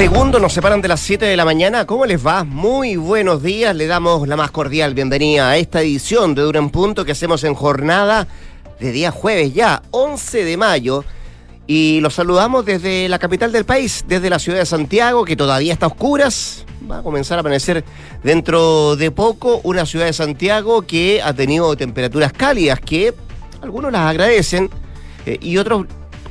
segundos nos separan de las 7 de la mañana. ¿Cómo les va? Muy buenos días. Le damos la más cordial bienvenida a esta edición de Dura en Punto que hacemos en jornada de día jueves ya, 11 de mayo. Y los saludamos desde la capital del país, desde la ciudad de Santiago, que todavía está a oscuras. Va a comenzar a amanecer dentro de poco. Una ciudad de Santiago que ha tenido temperaturas cálidas que algunos las agradecen eh, y otros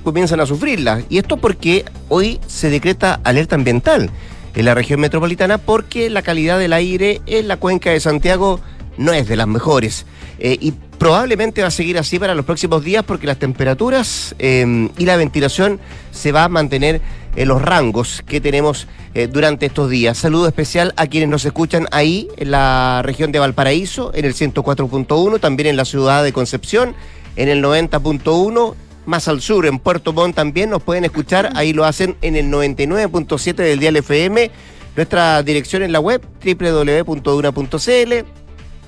comienzan a sufrirlas. Y esto porque hoy se decreta alerta ambiental en la región metropolitana porque la calidad del aire en la cuenca de Santiago no es de las mejores. Eh, y probablemente va a seguir así para los próximos días porque las temperaturas eh, y la ventilación se va a mantener en los rangos que tenemos eh, durante estos días. Saludo especial a quienes nos escuchan ahí en la región de Valparaíso, en el 104.1, también en la ciudad de Concepción, en el 90.1 más al sur, en Puerto Montt también nos pueden escuchar, ahí lo hacen en el 99.7 del Dial FM, nuestra dirección en la web www.duna.cl,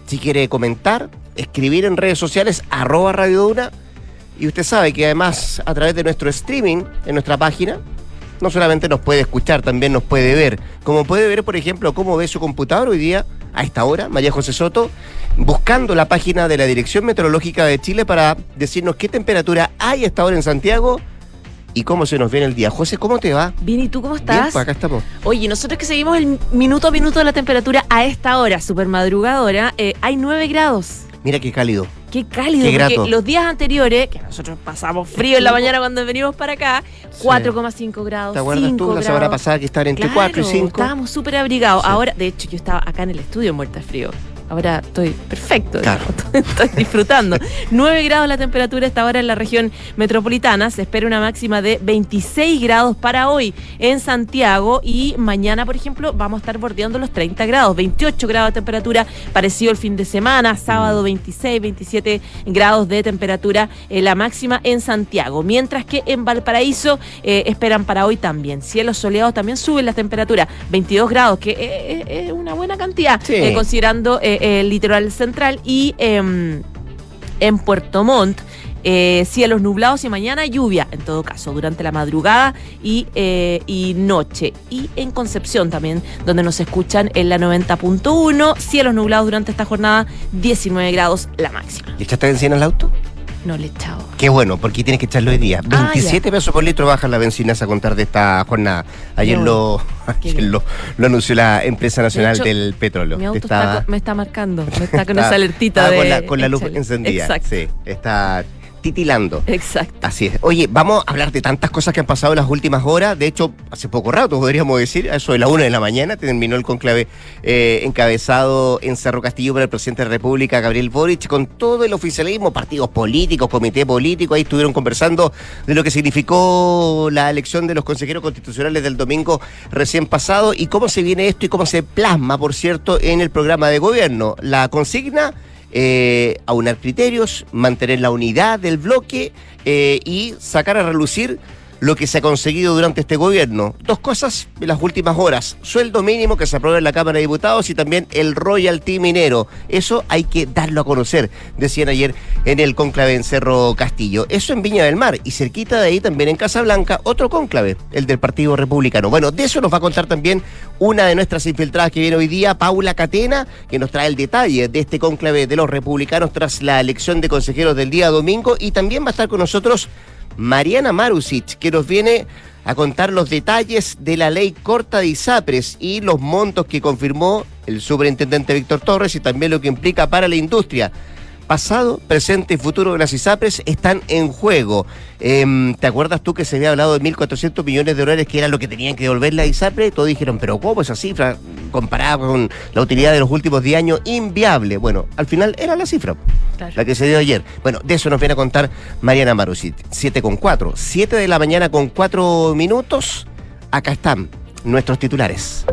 si quiere comentar, escribir en redes sociales, arroba Radio Duna, y usted sabe que además a través de nuestro streaming en nuestra página, no solamente nos puede escuchar, también nos puede ver. Como puede ver, por ejemplo, cómo ve su computador hoy día, a esta hora, María José Soto, buscando la página de la Dirección Meteorológica de Chile para decirnos qué temperatura hay a esta hora en Santiago y cómo se nos viene el día. José, ¿cómo te va? Bien, ¿y tú cómo estás? Bien, pues acá estamos. Oye, nosotros que seguimos el minuto a minuto de la temperatura a esta hora, super madrugadora, eh, hay 9 grados. Mira qué cálido. Qué cálido, Qué grato. porque los días anteriores, que nosotros pasamos frío en la mañana cuando venimos para acá, 4,5 grados. ¿Te acuerdas 5 tú la grados. semana pasada que estaban entre Claro, 4 y 5? Estábamos súper abrigados. Ahora, de hecho, yo estaba acá en el estudio muerta de frío. Ahora estoy perfecto, Claro. digamos, estoy disfrutando. 9 grados la temperatura esta hora en la región metropolitana. Se espera una máxima de 26 grados para hoy en Santiago y mañana, por ejemplo, vamos a estar bordeando los 30 grados, 28 grados de temperatura, parecido el fin de semana, sábado 26, 27 grados de temperatura eh, la máxima en Santiago, mientras que en Valparaíso eh, esperan para hoy también. Cielos soleados también suben las temperaturas, 22 grados, que eh, eh, es una buena cantidad, Sí. eh, considerando eh, el litoral central y em, en Puerto Montt. eh, cielos nublados y mañana lluvia, en todo caso, durante la madrugada y, eh, y noche. Y en Concepción también, donde nos escuchan en la 90.1, cielos nublados durante esta jornada, 19 grados la máxima. ¿Le echaste benzina al auto? No le echado. Qué bueno, porque tienes que echarlo hoy día. Ah, 27 pesos por litro baja la benzina a contar de esta jornada. Ayer, No. lo, ayer lo, lo anunció la empresa nacional hecho, del petróleo. Mi auto Está- me está marcando, me está con esa alertita de... con la, con la luz encendida. Exacto, Sí, está titilando. exacto. Así es. Oye, vamos a hablar de tantas cosas que han pasado en las últimas horas. De hecho, hace poco rato, podríamos decir, a eso de la una de la mañana, terminó el conclave eh, encabezado en Cerro Castillo por el presidente de la República, Gabriel Boric, con todo el oficialismo, partidos políticos, comité político. Ahí estuvieron conversando de lo que significó la elección de los consejeros constitucionales del domingo recién pasado y cómo se viene esto y cómo se plasma, por cierto, en el programa de gobierno. La consigna eh, aunar criterios, mantener la unidad del bloque eh, y sacar a relucir lo que se ha conseguido durante este gobierno. Dos cosas en las últimas horas. Sueldo mínimo que se aprueba en la Cámara de Diputados y también el royalty minero. Eso hay que darlo a conocer, decían ayer en el cónclave en Cerro Castillo. Eso en Viña del Mar y cerquita de ahí también en Casablanca, otro cónclave, el del Partido Republicano. Bueno, de eso nos va a contar también una de nuestras infiltradas que viene hoy día, Paula Catena, que nos trae el detalle de este cónclave de los republicanos tras la elección de consejeros del día domingo y también va a estar con nosotros Mariana Marusic, que nos viene a contar los detalles de la ley corta de ISAPRES y los montos que confirmó el superintendente Víctor Torres y también lo que implica para la industria. Pasado, presente y futuro de las ISAPRES están en juego. Em, ¿Te acuerdas tú que se había hablado de 1.400 millones de dólares que era lo que tenían que devolver la ISAPRES? Todos dijeron, pero ¿cómo esa cifra comparada con la utilidad de los últimos 10 años? Inviable. Bueno, al final era la cifra Claro. la que se dio ayer. Bueno, de eso nos viene a contar Mariana Marusit. 7 con 4. 7 de la mañana con 4 minutos. Acá están nuestros titulares.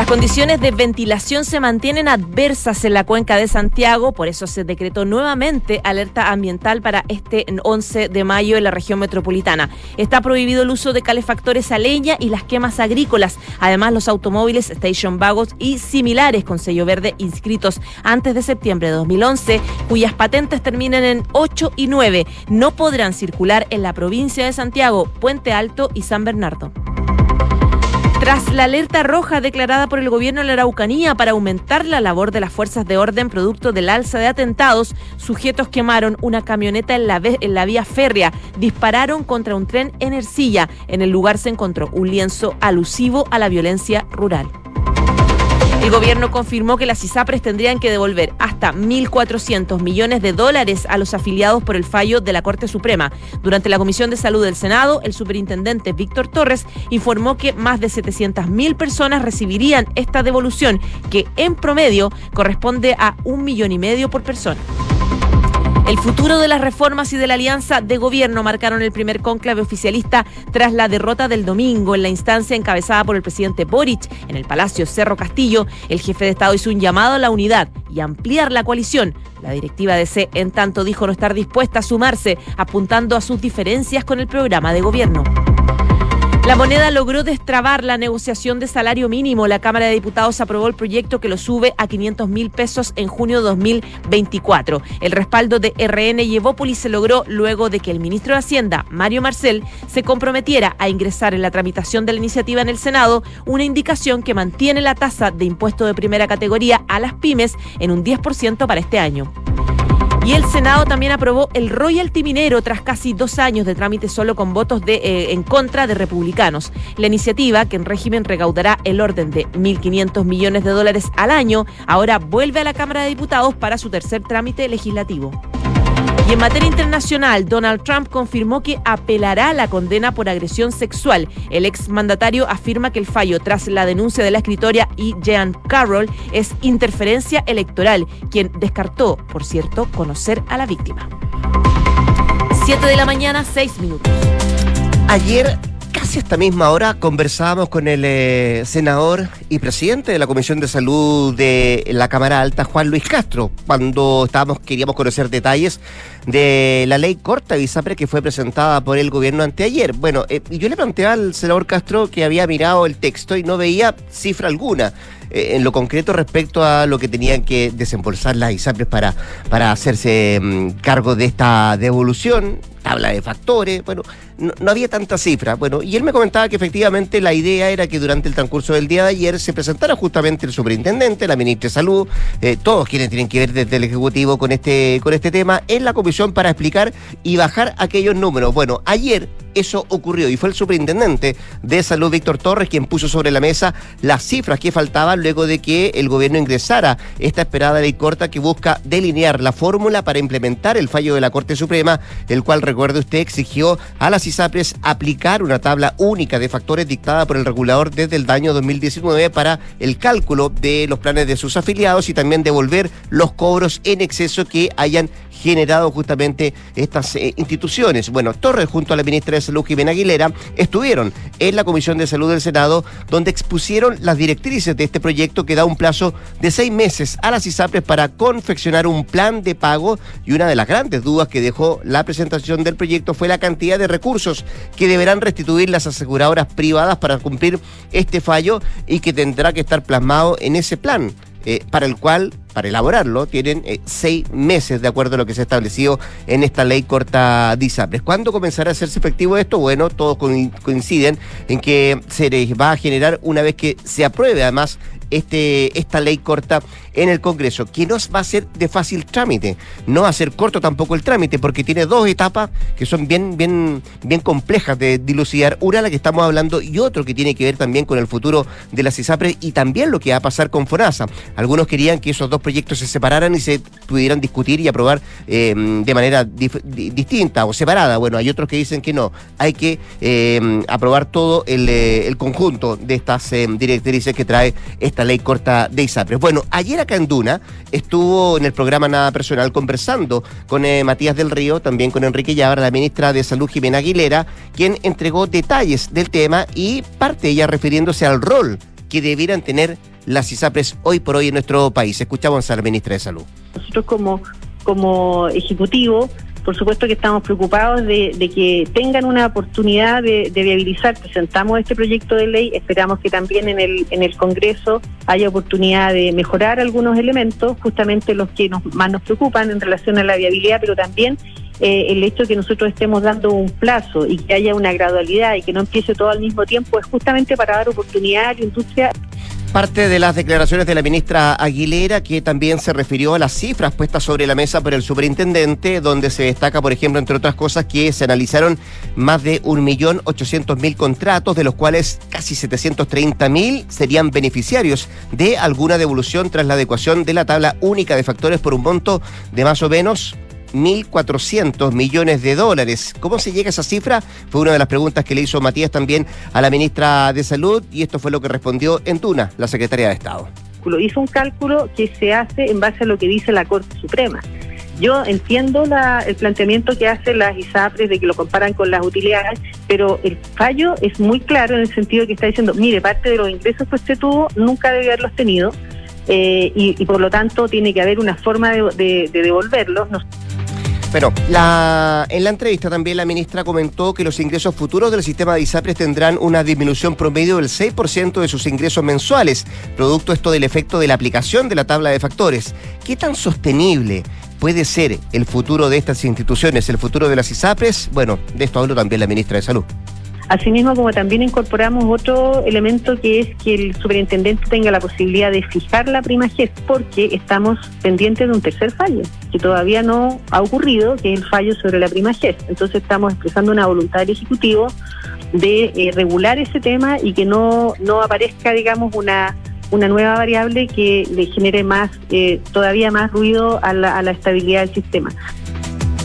Las condiciones de ventilación se mantienen adversas en la cuenca de Santiago, por eso se decretó nuevamente alerta ambiental para este 11 de mayo en la región metropolitana. Está prohibido el uso de calefactores a leña y las quemas agrícolas. Además, los automóviles Station Vagos y similares con sello verde inscritos antes de septiembre de 2011, cuyas patentes terminen en 8 y 9, no podrán circular en la provincia de Santiago, Puente Alto y San Bernardo. Tras la alerta roja declarada por el gobierno de la Araucanía para aumentar la labor de las fuerzas de orden producto del alza de atentados, sujetos quemaron una camioneta en la, en la vía férrea, dispararon contra un tren en Ercilla. En el lugar se encontró un lienzo alusivo a la violencia rural. El gobierno confirmó que las ISAPRES tendrían que devolver hasta 1.400 millones de dólares a los afiliados por el fallo de la Corte Suprema. Durante la Comisión de Salud del Senado, el superintendente Víctor Torres informó que más de 700.000 personas recibirían esta devolución, que en promedio corresponde a un millón y medio por persona. El futuro de las reformas y de la alianza de gobierno marcaron el primer cónclave oficialista tras la derrota del domingo en la instancia encabezada por el presidente Boric en el Palacio Cerro Castillo. El jefe de Estado hizo un llamado a la unidad y ampliar la coalición. La directiva de C, en tanto, dijo no estar dispuesta a sumarse, apuntando a sus diferencias con el programa de gobierno. La moneda logró destrabar la negociación de salario mínimo. La Cámara de Diputados aprobó el proyecto que lo sube a 500 mil pesos en junio de 2024. El respaldo de RN y Evópolis se logró luego de que el ministro de Hacienda, Mario Marcel, se comprometiera a ingresar en la tramitación de la iniciativa en el Senado una indicación que mantiene la tasa de impuesto de primera categoría a las pymes en un 10% para este año. Y el Senado también aprobó el royalty minero tras casi dos años de trámite solo con votos eh, en contra de republicanos. La iniciativa, que en régimen recaudará el orden de 1.500 millones de dólares al año, ahora vuelve a la Cámara de Diputados para su tercer trámite legislativo. Y en materia internacional, Donald Trump confirmó que apelará la condena por agresión sexual. El exmandatario afirma que el fallo tras la denuncia de la escritora y Jean Carroll es interferencia electoral, quien descartó, por cierto, conocer a la víctima. Siete de la mañana, seis minutos. Ayer casi esta misma hora conversábamos con el eh, senador y presidente de la Comisión de Salud de la Cámara Alta, Juan Luis Castro, cuando estábamos queríamos conocer detalles de la ley corta de ISAPRE que fue presentada por el gobierno anteayer. Bueno, eh, yo le planteé al senador Castro que había mirado el texto y no veía cifra alguna. Eh, en lo concreto respecto a lo que tenían que desembolsar las ISAPRES para, para hacerse mm, cargo de esta devolución, tabla de factores, bueno, no, había tanta cifra. Bueno, y él me comentaba que efectivamente la idea era que durante el transcurso del día de ayer se presentara justamente el superintendente, la ministra de Salud, eh, todos quienes tienen que ver desde el Ejecutivo con este, con este tema, en la comisión para explicar y bajar aquellos números. Bueno, ayer eso ocurrió y fue el superintendente de salud, Víctor Torres, quien puso sobre la mesa las cifras que faltaban luego de que el gobierno ingresara esta esperada ley corta que busca delinear la fórmula para implementar el fallo de la Corte Suprema, el cual, recuerde usted, exigió a las ISAPRES aplicar una tabla única de factores dictada por el regulador desde el año 2019 para el cálculo de los planes de sus afiliados y también devolver los cobros en exceso que hayan generado justamente estas eh, instituciones. Bueno, Torres junto a la ministra de Salud, Jimena Aguilera, estuvieron en la Comisión de Salud del Senado, donde expusieron las directrices de este proyecto que da un plazo de seis meses a las ISAPRES para confeccionar un plan de pago y una de las grandes dudas que dejó la presentación del proyecto fue la cantidad de recursos que deberán restituir las aseguradoras privadas para cumplir este fallo y que tendrá que estar plasmado en ese plan. Eh, para el cual, para elaborarlo, tienen eh, seis meses de acuerdo a lo que se ha establecido en esta ley corta de ISAPRES. ¿Cuándo comenzará a hacerse efectivo esto? Bueno, todos coinciden en que se les va a generar una vez que se apruebe además este, esta ley corta en el Congreso, que no va a ser de fácil trámite, no va a ser corto tampoco el trámite, porque tiene dos etapas que son bien, bien, bien complejas de dilucidar. Una, la que estamos hablando, y otro que tiene que ver también con el futuro de las ISAPRES y también lo que va a pasar con FONASA. Algunos querían que esos dos proyectos se separaran y se pudieran discutir y aprobar eh, de manera distinta o separada. Bueno, hay otros que dicen que no, hay que eh, aprobar todo el, eh, el, conjunto de estas directrices que trae esta ley corta de ISAPRES. Bueno, ayer acá en Duna estuvo en el programa Nada Personal conversando con eh, Matías del Río, también con Enrique Llávara, la ministra de Salud Jimena Aguilera, quien entregó detalles del tema y parte ella refiriéndose al rol que debieran tener las ISAPRES hoy por hoy en nuestro país. Escuchamos a la ministra de Salud. Nosotros como, como ejecutivo por supuesto que estamos preocupados de, que tengan una oportunidad de, viabilizar. Presentamos este proyecto de ley, esperamos que también en el, en el Congreso haya oportunidad de mejorar algunos elementos, justamente los que nos, más nos preocupan en relación a la viabilidad, pero también eh, el hecho de que nosotros estemos dando un plazo y que haya una gradualidad y que no empiece todo al mismo tiempo es justamente para dar oportunidad a la industria Parte de las declaraciones de la ministra Aguilera, que también se refirió a las cifras puestas sobre la mesa por el superintendente, donde se destaca, por ejemplo, entre otras cosas, que se analizaron más de 1.800.000 contratos, de los cuales casi 730.000 serían beneficiarios de alguna devolución tras la adecuación de la tabla única de factores por un monto de más o menos 1.400 millones de dólares. ¿Cómo se llega a esa cifra? Fue una de las preguntas que le hizo Matías también a la ministra de Salud y esto fue lo que respondió en Tuna, la secretaria de Estado. Hizo un cálculo que se hace en base a lo que dice la Corte Suprema. Yo entiendo el planteamiento que hace las ISAPRES de que lo comparan con las utilidades, pero el fallo es muy claro en el sentido que está diciendo, mire, parte de los ingresos que usted tuvo nunca debe haberlos tenido eh, y, por lo tanto tiene que haber una forma de, devolverlos. Pero la, en la entrevista también la ministra comentó que los ingresos futuros del sistema de ISAPRES tendrán una disminución promedio del 6% de sus ingresos mensuales, producto esto del efecto de la aplicación de la tabla de factores. ¿Qué tan sostenible puede ser el futuro de estas instituciones, el futuro de las ISAPRES? Bueno, de esto habló también la ministra de Salud. Asimismo, como también incorporamos otro elemento que es que el superintendente tenga la posibilidad de fijar la prima GES, porque estamos pendientes de un tercer fallo, que todavía no ha ocurrido, que es el fallo sobre la prima GES. Entonces estamos expresando una voluntad del Ejecutivo de eh, regular ese tema y que no, no aparezca, digamos, una una nueva variable que le genere más eh, todavía más ruido a la, a la estabilidad del sistema.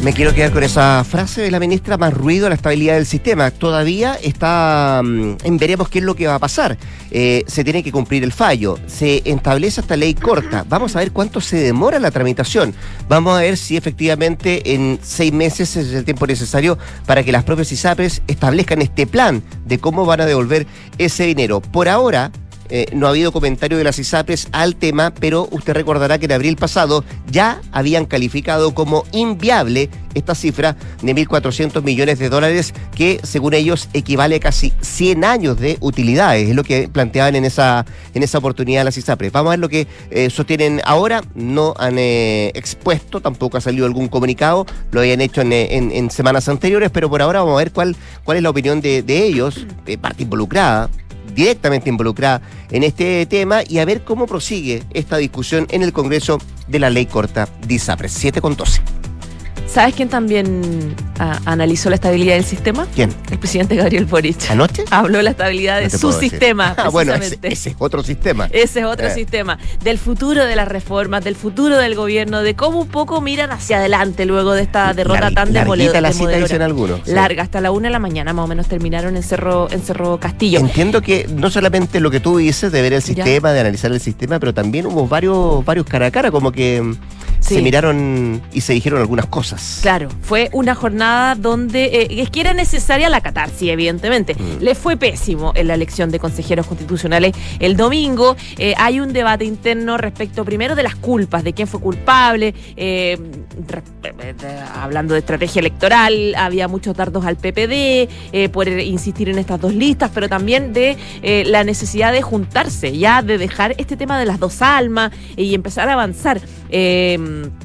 Me quiero quedar con esa frase de la ministra, más ruido a la estabilidad del sistema. Todavía está mm, veremos qué es lo que va a pasar. Eh, se tiene que cumplir el fallo. Se establece esta ley corta. Vamos a ver cuánto se demora la tramitación. Vamos a ver si efectivamente en seis meses es el tiempo necesario para que las propias ISAPRES establezcan este plan de cómo van a devolver ese dinero. Por ahora, eh, no ha habido comentario de las ISAPRES al tema, pero usted recordará que en abril pasado ya habían calificado como inviable esta cifra de 1.400 millones de dólares, que según ellos equivale a casi 100 años de utilidades, es lo que planteaban en esa, en esa oportunidad las ISAPRES. Vamos a ver lo que eh, sostienen ahora, no han eh, expuesto, tampoco ha salido algún comunicado, lo habían hecho en, semanas anteriores, pero por ahora vamos a ver cuál, cuál es la opinión de, de ellos, parte involucrada directamente involucrada en este tema y a ver cómo prosigue esta discusión en el Congreso de la Ley Corta DISAPRES 7 con 12. ¿Sabes quién también ah, analizó la estabilidad del sistema? ¿Quién? El presidente Gabriel Boric. ¿Anoche? Habló de la estabilidad de su sistema. Ah, bueno, ese, es otro sistema. Ese es otro eh. sistema. Del futuro de las reformas, del futuro del gobierno, de cómo un poco miran hacia adelante luego de esta derrota tan demoledora. la cita dicen algunos. Larga, hasta la una de la mañana más o menos terminaron en Cerro, en Cerro Castillo. Entiendo que no solamente lo que tú dices de ver el sistema, de analizar el sistema, pero también hubo varios, varios cara a cara, como que se miraron y se dijeron algunas cosas. Claro, fue una jornada donde eh, es que era necesaria la catarsis, evidentemente. Mm. Le fue pésimo en la elección de consejeros constitucionales el domingo. Eh, hay un debate interno respecto primero de las culpas, de quién fue culpable. Eh, hablando de estrategia electoral, había muchos dardos al PPD por insistir en estas dos listas, pero también de la necesidad de juntarse, ya de dejar este tema de las dos almas y empezar a avanzar. Eh, eh,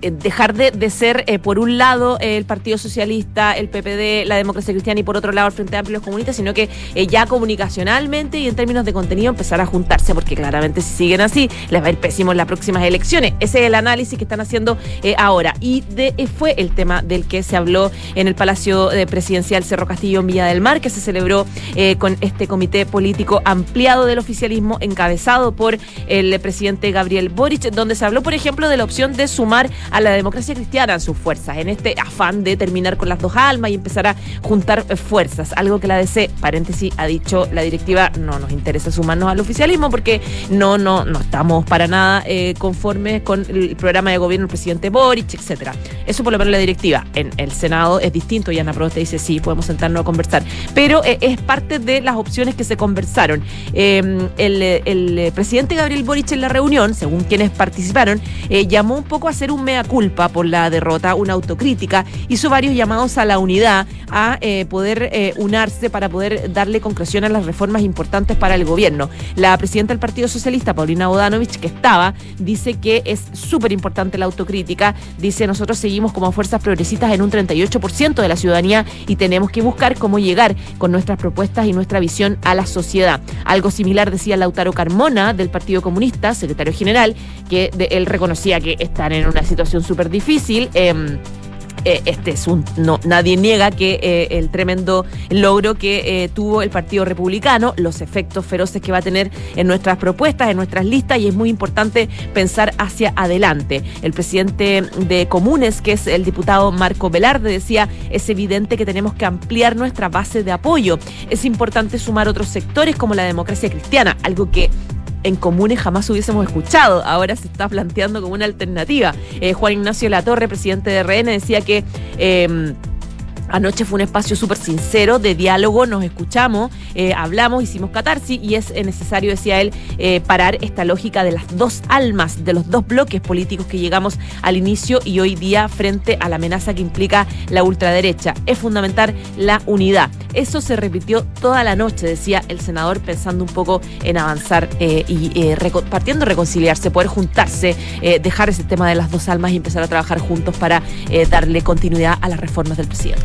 dejar de, ser, eh, por un lado, el Partido Socialista, el PPD, la democracia cristiana y por otro lado el Frente Amplio y los comunistas, sino que ya comunicacionalmente y en términos de contenido empezar a juntarse, porque claramente si siguen así les va a ir pésimo las próximas elecciones. Ese es el análisis que están haciendo ahora. Y de, fue el tema del que se habló en el Palacio Presidencial Cerro Castillo en Villa del Mar, que se celebró con este comité político ampliado del oficialismo encabezado por el presidente Gabriel Boric, donde se habló, por ejemplo, de la opción de sumar a la democracia cristiana en sus fuerzas, en este afán de terminar con las dos almas y empezar a juntar fuerzas. Algo que la DC, paréntesis, ha dicho la directiva, no nos interesa sumarnos al oficialismo porque no, no, no estamos para nada eh, conformes con el programa de gobierno del presidente Boric, etcétera. Eso por lo menos la directiva. En el Senado es distinto y Ana Proste dice sí, podemos sentarnos a conversar. Pero eh, es parte de las opciones que se conversaron. Em, el, el, presidente Gabriel Boric en la reunión, según quienes participaron, eh, llamó un poco a hacer un mea culpa por la derrota, una autocrítica, hizo varios llamados a la unidad, a eh, poder unarse para poder darle concreción a las reformas importantes para el gobierno. La presidenta del Partido Socialista, Paulina Bodanovich, que estaba, dice que es súper importante la autocrítica, dice nosotros seguimos como fuerzas progresistas en un 38% de la ciudadanía y tenemos que buscar cómo llegar con nuestras propuestas y nuestra visión a la sociedad. Algo similar decía Lautaro Carmona del Partido Comunista, secretario general, que él reconocía que están en una situación súper difícil. Em, eh, este es un no nadie niega que eh, el tremendo logro que eh, tuvo el Partido Republicano, los efectos feroces que va a tener en nuestras propuestas, en nuestras listas y es muy importante pensar hacia adelante. El presidente de Comunes, que es el diputado Marco Velarde, decía, es evidente que tenemos que ampliar nuestra base de apoyo. Es importante sumar otros sectores como la democracia cristiana, algo que en comunes jamás hubiésemos escuchado. Ahora se está planteando como una alternativa. Eh, Juan Ignacio Latorre, presidente de RN, decía que... Eh, Anoche fue un espacio súper sincero de diálogo, nos escuchamos, eh, hablamos, hicimos catarsis y es necesario, decía él, eh, parar esta lógica de las dos almas, de los dos bloques políticos que llegamos al inicio y hoy día frente a la amenaza que implica la ultraderecha. Es fundamental la unidad. Eso se repitió toda la noche, decía el senador, pensando un poco en avanzar eh, y partiendo reconciliarse, poder juntarse, dejar ese tema de las dos almas y empezar a trabajar juntos para darle continuidad a las reformas del presidente.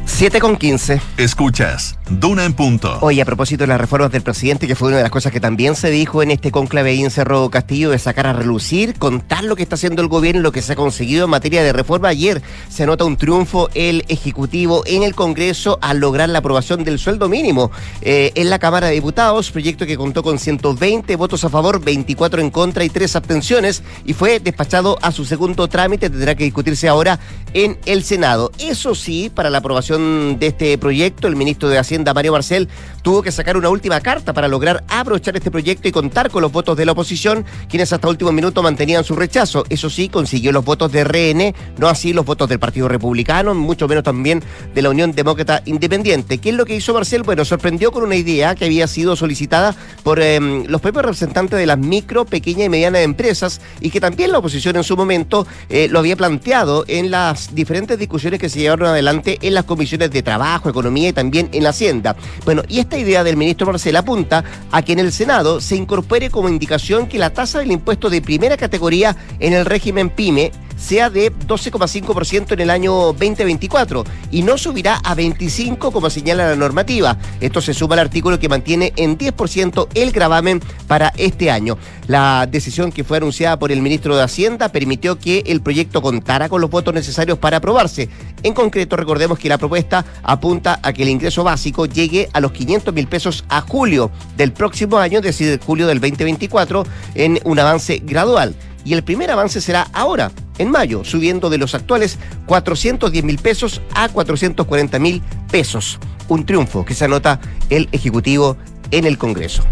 7 con 15. Escuchas, Duna en punto. Oye, a propósito de las reformas del presidente, que fue una de las cosas que también se dijo en este conclave en Cerro Castillo, de sacar a relucir, contar lo que está haciendo el gobierno, lo que se ha conseguido en materia de reforma. Ayer se anota un triunfo el Ejecutivo en el Congreso al lograr la aprobación del sueldo mínimo eh, en la Cámara de Diputados, proyecto que contó con 120 votos a favor, 24 en contra y 3 abstenciones, y fue despachado a su segundo trámite, tendrá que discutirse ahora en el Senado. Eso sí, para la aprobación de este proyecto, el ministro de Hacienda, Mario Marcel, tuvo que sacar una última carta para lograr abrochar este proyecto y contar con los votos de la oposición, quienes hasta último minuto mantenían su rechazo. Eso sí, consiguió los votos de RN, no así los votos del Partido Republicano, mucho menos también de la Unión Demócrata Independiente. ¿Qué es lo que hizo Marcel? Bueno, sorprendió con una idea que había sido solicitada por em, los propios representantes de las micro, pequeñas y medianas empresas y que también la oposición en su momento eh, lo había planteado en las diferentes discusiones que se llevaron adelante en las comisiones de trabajo, economía y también en la Hacienda. Bueno, y esta idea del ministro Marcel apunta a que en el Senado se incorpore como indicación que la tasa del impuesto de primera categoría en el régimen PYME sea de 12,5% en el año 2024 y no subirá a 25 como señala la normativa. Esto se suma al artículo que mantiene en 10% el gravamen para este año. La decisión que fue anunciada por el ministro de Hacienda permitió que el proyecto contara con los votos necesarios para aprobarse. En concreto, recordemos que la propuesta apunta a que el ingreso básico llegue a los 500 mil pesos a julio del próximo año, es decir, julio del 2024, en un avance gradual y el primer avance será ahora, en mayo, subiendo de los actuales 410 mil pesos a 440 mil pesos. Un triunfo que se anota el Ejecutivo en el Congreso.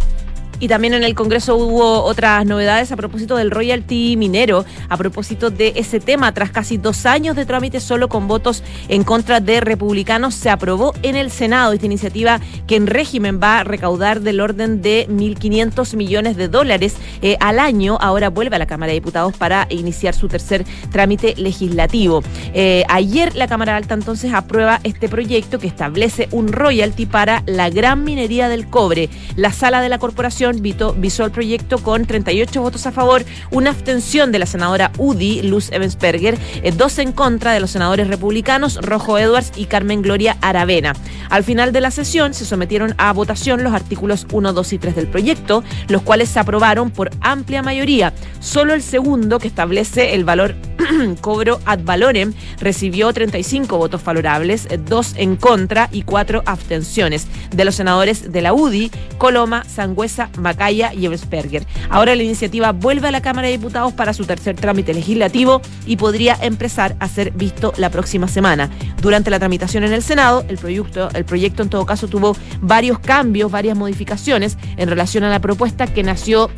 Y también en el Congreso hubo otras novedades a propósito del royalty minero, a propósito de ese tema. Tras casi dos años de trámite solo con votos en contra de republicanos, se aprobó en el Senado esta iniciativa que en régimen va a recaudar del orden de 1.500 millones de dólares eh, al año. Ahora vuelve a la Cámara de Diputados para iniciar su tercer trámite legislativo. Eh, ayer la Cámara Alta entonces aprueba este proyecto que establece un royalty para la gran minería del cobre. La sala de la corporación visó el proyecto con 38 votos a favor, una abstención de la senadora UDI, Luz Evensberger, eh, dos en contra de los senadores republicanos, Rojo Edwards y Carmen Gloria Aravena. Al final de la sesión se sometieron a votación los artículos 1, 2 y 3 del proyecto, los cuales se aprobaron por amplia mayoría. Solo el segundo, que establece el valor cobro ad valorem recibió 35 votos favorables, 2 en contra y 4 abstenciones de los senadores de la UDI, Coloma, Sangüesa, Macaya y Eversberger. Ahora la iniciativa vuelve a la Cámara de Diputados para su tercer trámite legislativo y podría empezar a ser visto la próxima semana. Durante la tramitación en el Senado, el proyecto, el proyecto en todo caso tuvo varios cambios, varias modificaciones en relación a la propuesta que nació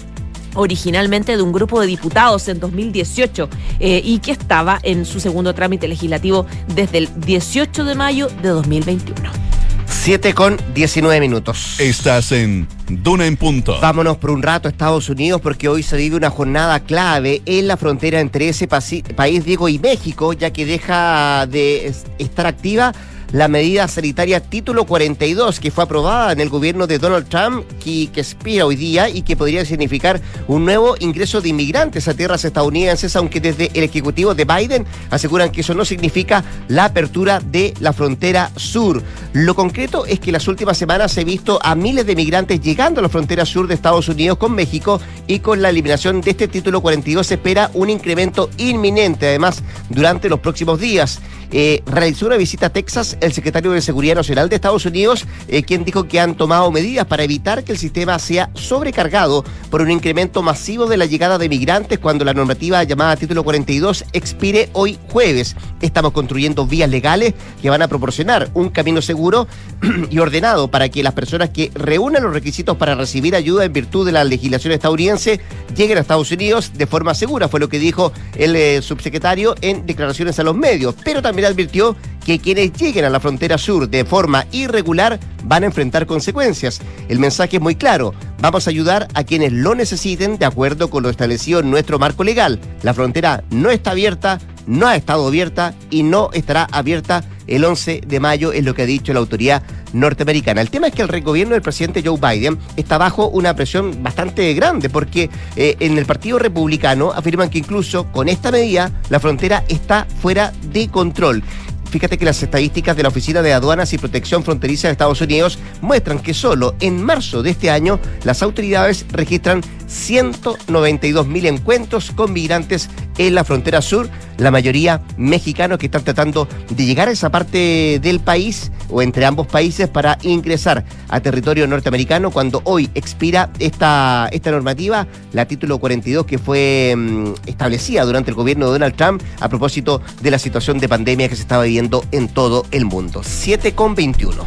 originalmente de un grupo de diputados en 2018 eh, y que estaba en su segundo trámite legislativo desde el 18 de mayo de 2021. 7 con 19 minutos. Estás en Duna en Punto. Vámonos por un rato a Estados Unidos porque hoy se vive una jornada clave en la frontera entre ese país, Diego, y México, ya que deja de estar activa la medida sanitaria título 42 que fue aprobada en el gobierno de Donald Trump que, expira hoy día y que podría significar un nuevo ingreso de inmigrantes a tierras estadounidenses, aunque desde el ejecutivo de Biden aseguran que eso no significa la apertura de la frontera sur. Lo concreto es que las últimas semanas se ha visto a miles de migrantes llegando a la frontera sur de Estados Unidos con México y con la eliminación de este título 42 se espera un incremento inminente, además, durante los próximos días. Eh, realizó una visita a Texas el secretario de Seguridad Nacional de Estados Unidos, eh, quien dijo que han tomado medidas para evitar que el sistema sea sobrecargado por un incremento masivo de la llegada de migrantes cuando la normativa llamada Título 42 expire hoy jueves. Estamos construyendo vías legales que van a proporcionar un camino seguro y ordenado para que las personas que reúnan los requisitos para recibir ayuda en virtud de la legislación estadounidense lleguen a Estados Unidos de forma segura, fue lo que dijo el eh, subsecretario en declaraciones a los medios. Pero también advirtió que quienes lleguen a la frontera sur de forma irregular van a enfrentar consecuencias. El mensaje es muy claro, vamos a ayudar a quienes lo necesiten de acuerdo con lo establecido en nuestro marco legal. La frontera no está abierta, no ha estado abierta y no estará abierta el 11 de mayo, es lo que ha dicho la autoridad norteamericana. El tema es que el gobierno del presidente Joe Biden está bajo una presión bastante grande porque eh, en el Partido Republicano afirman que incluso con esta medida la frontera está fuera de control. Fíjate que las estadísticas de la Oficina de Aduanas y Protección Fronteriza de Estados Unidos muestran que solo en marzo de este año las autoridades registran 192 mil encuentros con migrantes en la frontera sur, la mayoría mexicanos que están tratando de llegar a esa parte del país o entre ambos países para ingresar a territorio norteamericano. Cuando hoy expira esta, esta normativa, la título 42 que fue mm, establecida durante el gobierno de Donald Trump a propósito de la situación de pandemia que se estaba viviendo en todo el mundo. 7 con 21.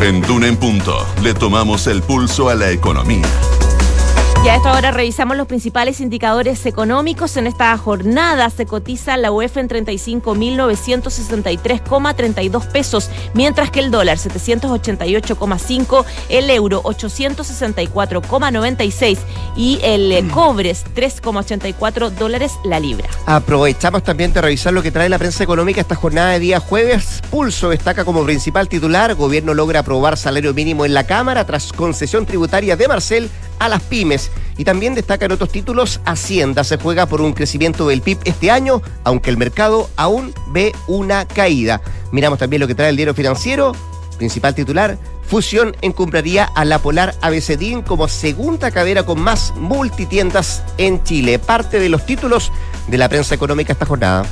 En Duna en Punto le tomamos el pulso a la economía. Y a esta hora revisamos los principales indicadores económicos. En esta jornada se cotiza la UEF en 35.963,32 pesos, mientras que el dólar 788,5, el euro 864,96 y el mm. cobre 3,84 dólares la libra. Aprovechamos también de revisar lo que trae la prensa económica esta jornada de día jueves. Pulso destaca como principal titular. Gobierno logra aprobar salario mínimo en la Cámara tras concesión tributaria de Marcel a las pymes. Y también destaca en otros títulos, Hacienda se juega por un crecimiento del PIB este año, aunque el mercado aún ve una caída. Miramos también lo que trae el diario financiero, principal titular, Fusión encumbraría a la Polar ABCDIN como segunda cadera con más multitiendas en Chile. Parte de los títulos de la prensa económica esta jornada.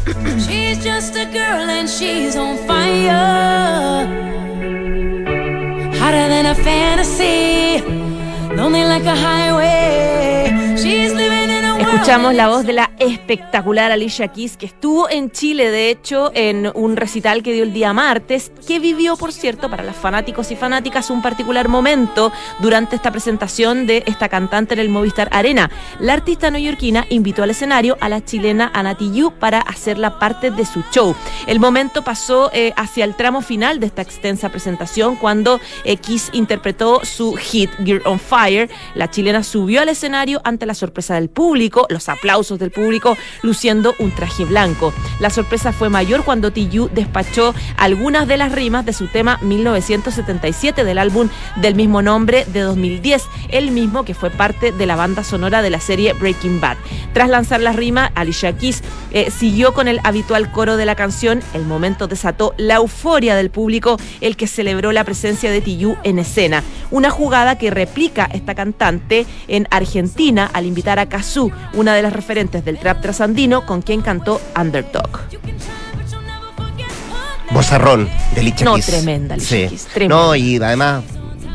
lonely like a highway. She's Escuchamos la voz de la espectacular Alicia Keys, que estuvo en Chile, de hecho, en un recital que dio el día martes, que vivió, por cierto, para los fanáticos y fanáticas, un particular momento durante esta presentación de esta cantante en el Movistar Arena. La artista neoyorquina invitó al escenario a la chilena Anati Yu para hacerla parte de su show. El momento pasó eh, hacia el tramo final de esta extensa presentación cuando eh, Kiss interpretó su hit Gear on Fire. La chilena subió al escenario ante la sorpresa del público, los aplausos del público, luciendo un traje blanco. La sorpresa fue mayor cuando T.U. despachó algunas de las rimas de su tema 1977 del álbum del mismo nombre de 2010, el mismo que fue parte de la banda sonora de la serie Breaking Bad. Tras lanzar la rima, Alicia Keys eh, siguió con el habitual coro de la canción. El momento desató la euforia del público, el que celebró la presencia de Tiyu en escena. Una jugada que replica esta cantante en Argentina al invitar a Kazoo, una de las referentes del trap trasandino, con quien cantó Underdog. Bozarrón de Licha No, Keys. tremenda, Licha Sí. Keys, tremenda. No, y además.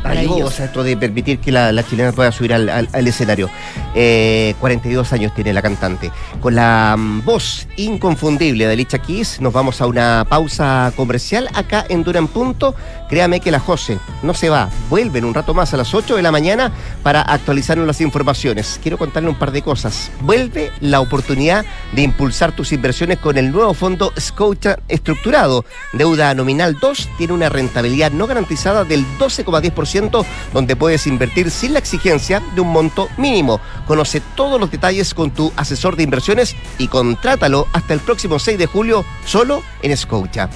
Maravillosa esto de permitir que la, la chilena pueda subir al, al- al escenario. Eh, 42 años tiene la cantante. Con la mm, voz inconfundible de Licha Keys, nos vamos a una pausa comercial acá en Duran Punto. Créame que la José no se va, vuelve en un rato más a las 8 de la mañana para actualizarnos las informaciones. Quiero contarle un par de cosas. Vuelve la oportunidad de impulsar tus inversiones con el nuevo fondo Scotia estructurado. Deuda nominal 2 tiene una rentabilidad no garantizada del 12,10%, donde puedes invertir sin la exigencia de un monto mínimo. Conoce todos los detalles con tu asesor de inversiones y contrátalo hasta el próximo 6 de julio solo en Scotia.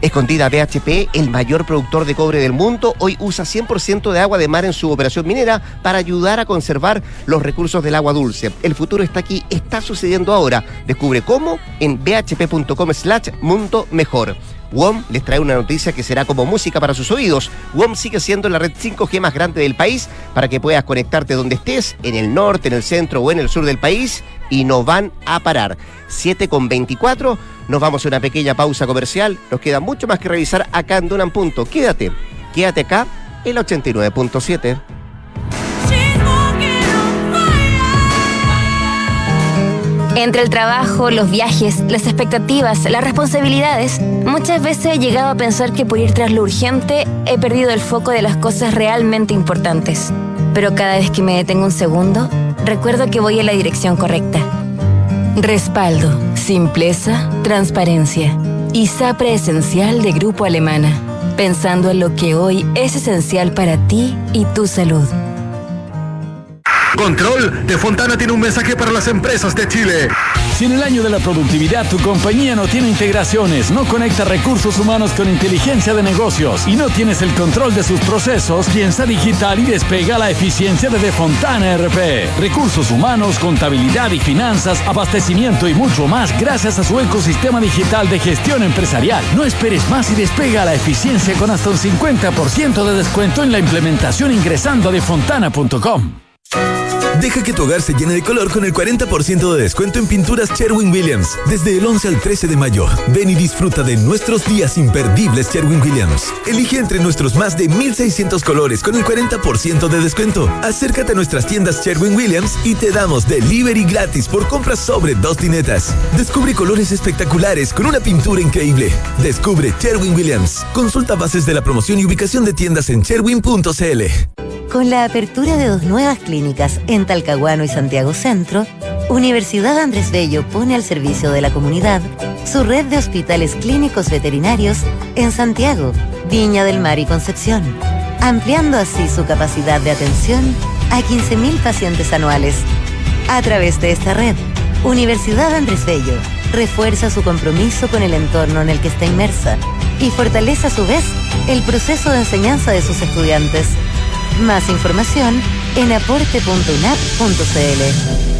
Escondida BHP, el mayor productor de cobre del mundo, hoy usa 100% de agua de mar en su operación minera para ayudar a conservar los recursos del agua dulce. El futuro está aquí, está sucediendo ahora. Descubre cómo en bhp.com slash mundo mejor. WOM les trae una noticia que será como música para sus oídos. WOM sigue siendo la red 5G más grande del país para que puedas conectarte donde estés, en el norte, en el centro o en el sur del país, y no van a parar. 7 con 24, nos vamos a una pequeña pausa comercial. Nos queda mucho más que revisar acá en Dunan Punto. Quédate, quédate acá en la 89.7. Entre el trabajo, los viajes, las expectativas, las responsabilidades, muchas veces he llegado a pensar que por ir tras lo urgente he perdido el foco de las cosas realmente importantes. Pero cada vez que me detengo un segundo, recuerdo que voy en la dirección correcta. Respaldo, simpleza, transparencia. ISAPRE Esencial de Grupo Alemana. Pensando en lo que hoy es esencial para ti y tu salud. Control de Fontana tiene un mensaje para las empresas de Chile. Si en el año de la productividad tu compañía no tiene integraciones, no conecta recursos humanos con inteligencia de negocios y no tienes el control de sus procesos, piensa digital y despega la eficiencia de Defontana RP. Recursos humanos, contabilidad y finanzas, abastecimiento y mucho más gracias a su ecosistema digital de gestión empresarial. No esperes más y despega la eficiencia con hasta un 50% de descuento en la implementación ingresando a defontana.com. Deja que tu hogar se llene de color con el 40% de descuento en pinturas Sherwin Williams. Desde el 11 al 13 de mayo, ven y disfruta de nuestros días imperdibles Sherwin Williams. Elige entre nuestros más de 1600 colores con el 40% de descuento. Acércate a nuestras tiendas Sherwin Williams y te damos delivery gratis por compras sobre dos tinetas. Descubre colores espectaculares con una pintura increíble. Descubre Sherwin Williams. Consulta bases de la promoción y ubicación de tiendas en sherwin.cl. Con la apertura de dos nuevas clínicas en Talcahuano y Santiago Centro, Universidad Andrés Bello pone al servicio de la comunidad su red de hospitales clínicos veterinarios en Santiago, Viña del Mar y Concepción, ampliando así su capacidad de atención a 15.000 pacientes anuales. A través de esta red, Universidad Andrés Bello refuerza su compromiso con el entorno en el que está inmersa y fortalece a su vez el proceso de enseñanza de sus estudiantes. Más información en aporte.unap.cl.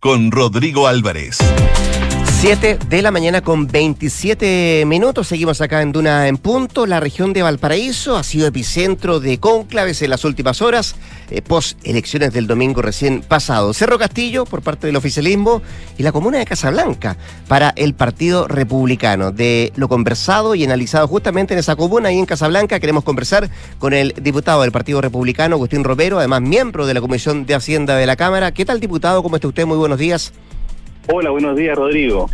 con Rodrigo Álvarez. 7 de la mañana con 27 minutos. Seguimos acá en Duna en Punto. La región de Valparaíso ha sido epicentro de cónclaves en las últimas horas, eh, post elecciones del domingo recién pasado. Cerro Castillo por parte del oficialismo y la comuna de Casablanca para el Partido Republicano. De lo conversado y analizado justamente en esa comuna y en Casablanca, queremos conversar con el diputado del Partido Republicano, Agustín Romero, además miembro de la Comisión de Hacienda de la Cámara. ¿Qué tal, diputado? ¿Cómo está usted? Muy buenos días. Hola, buenos días, Rodrigo.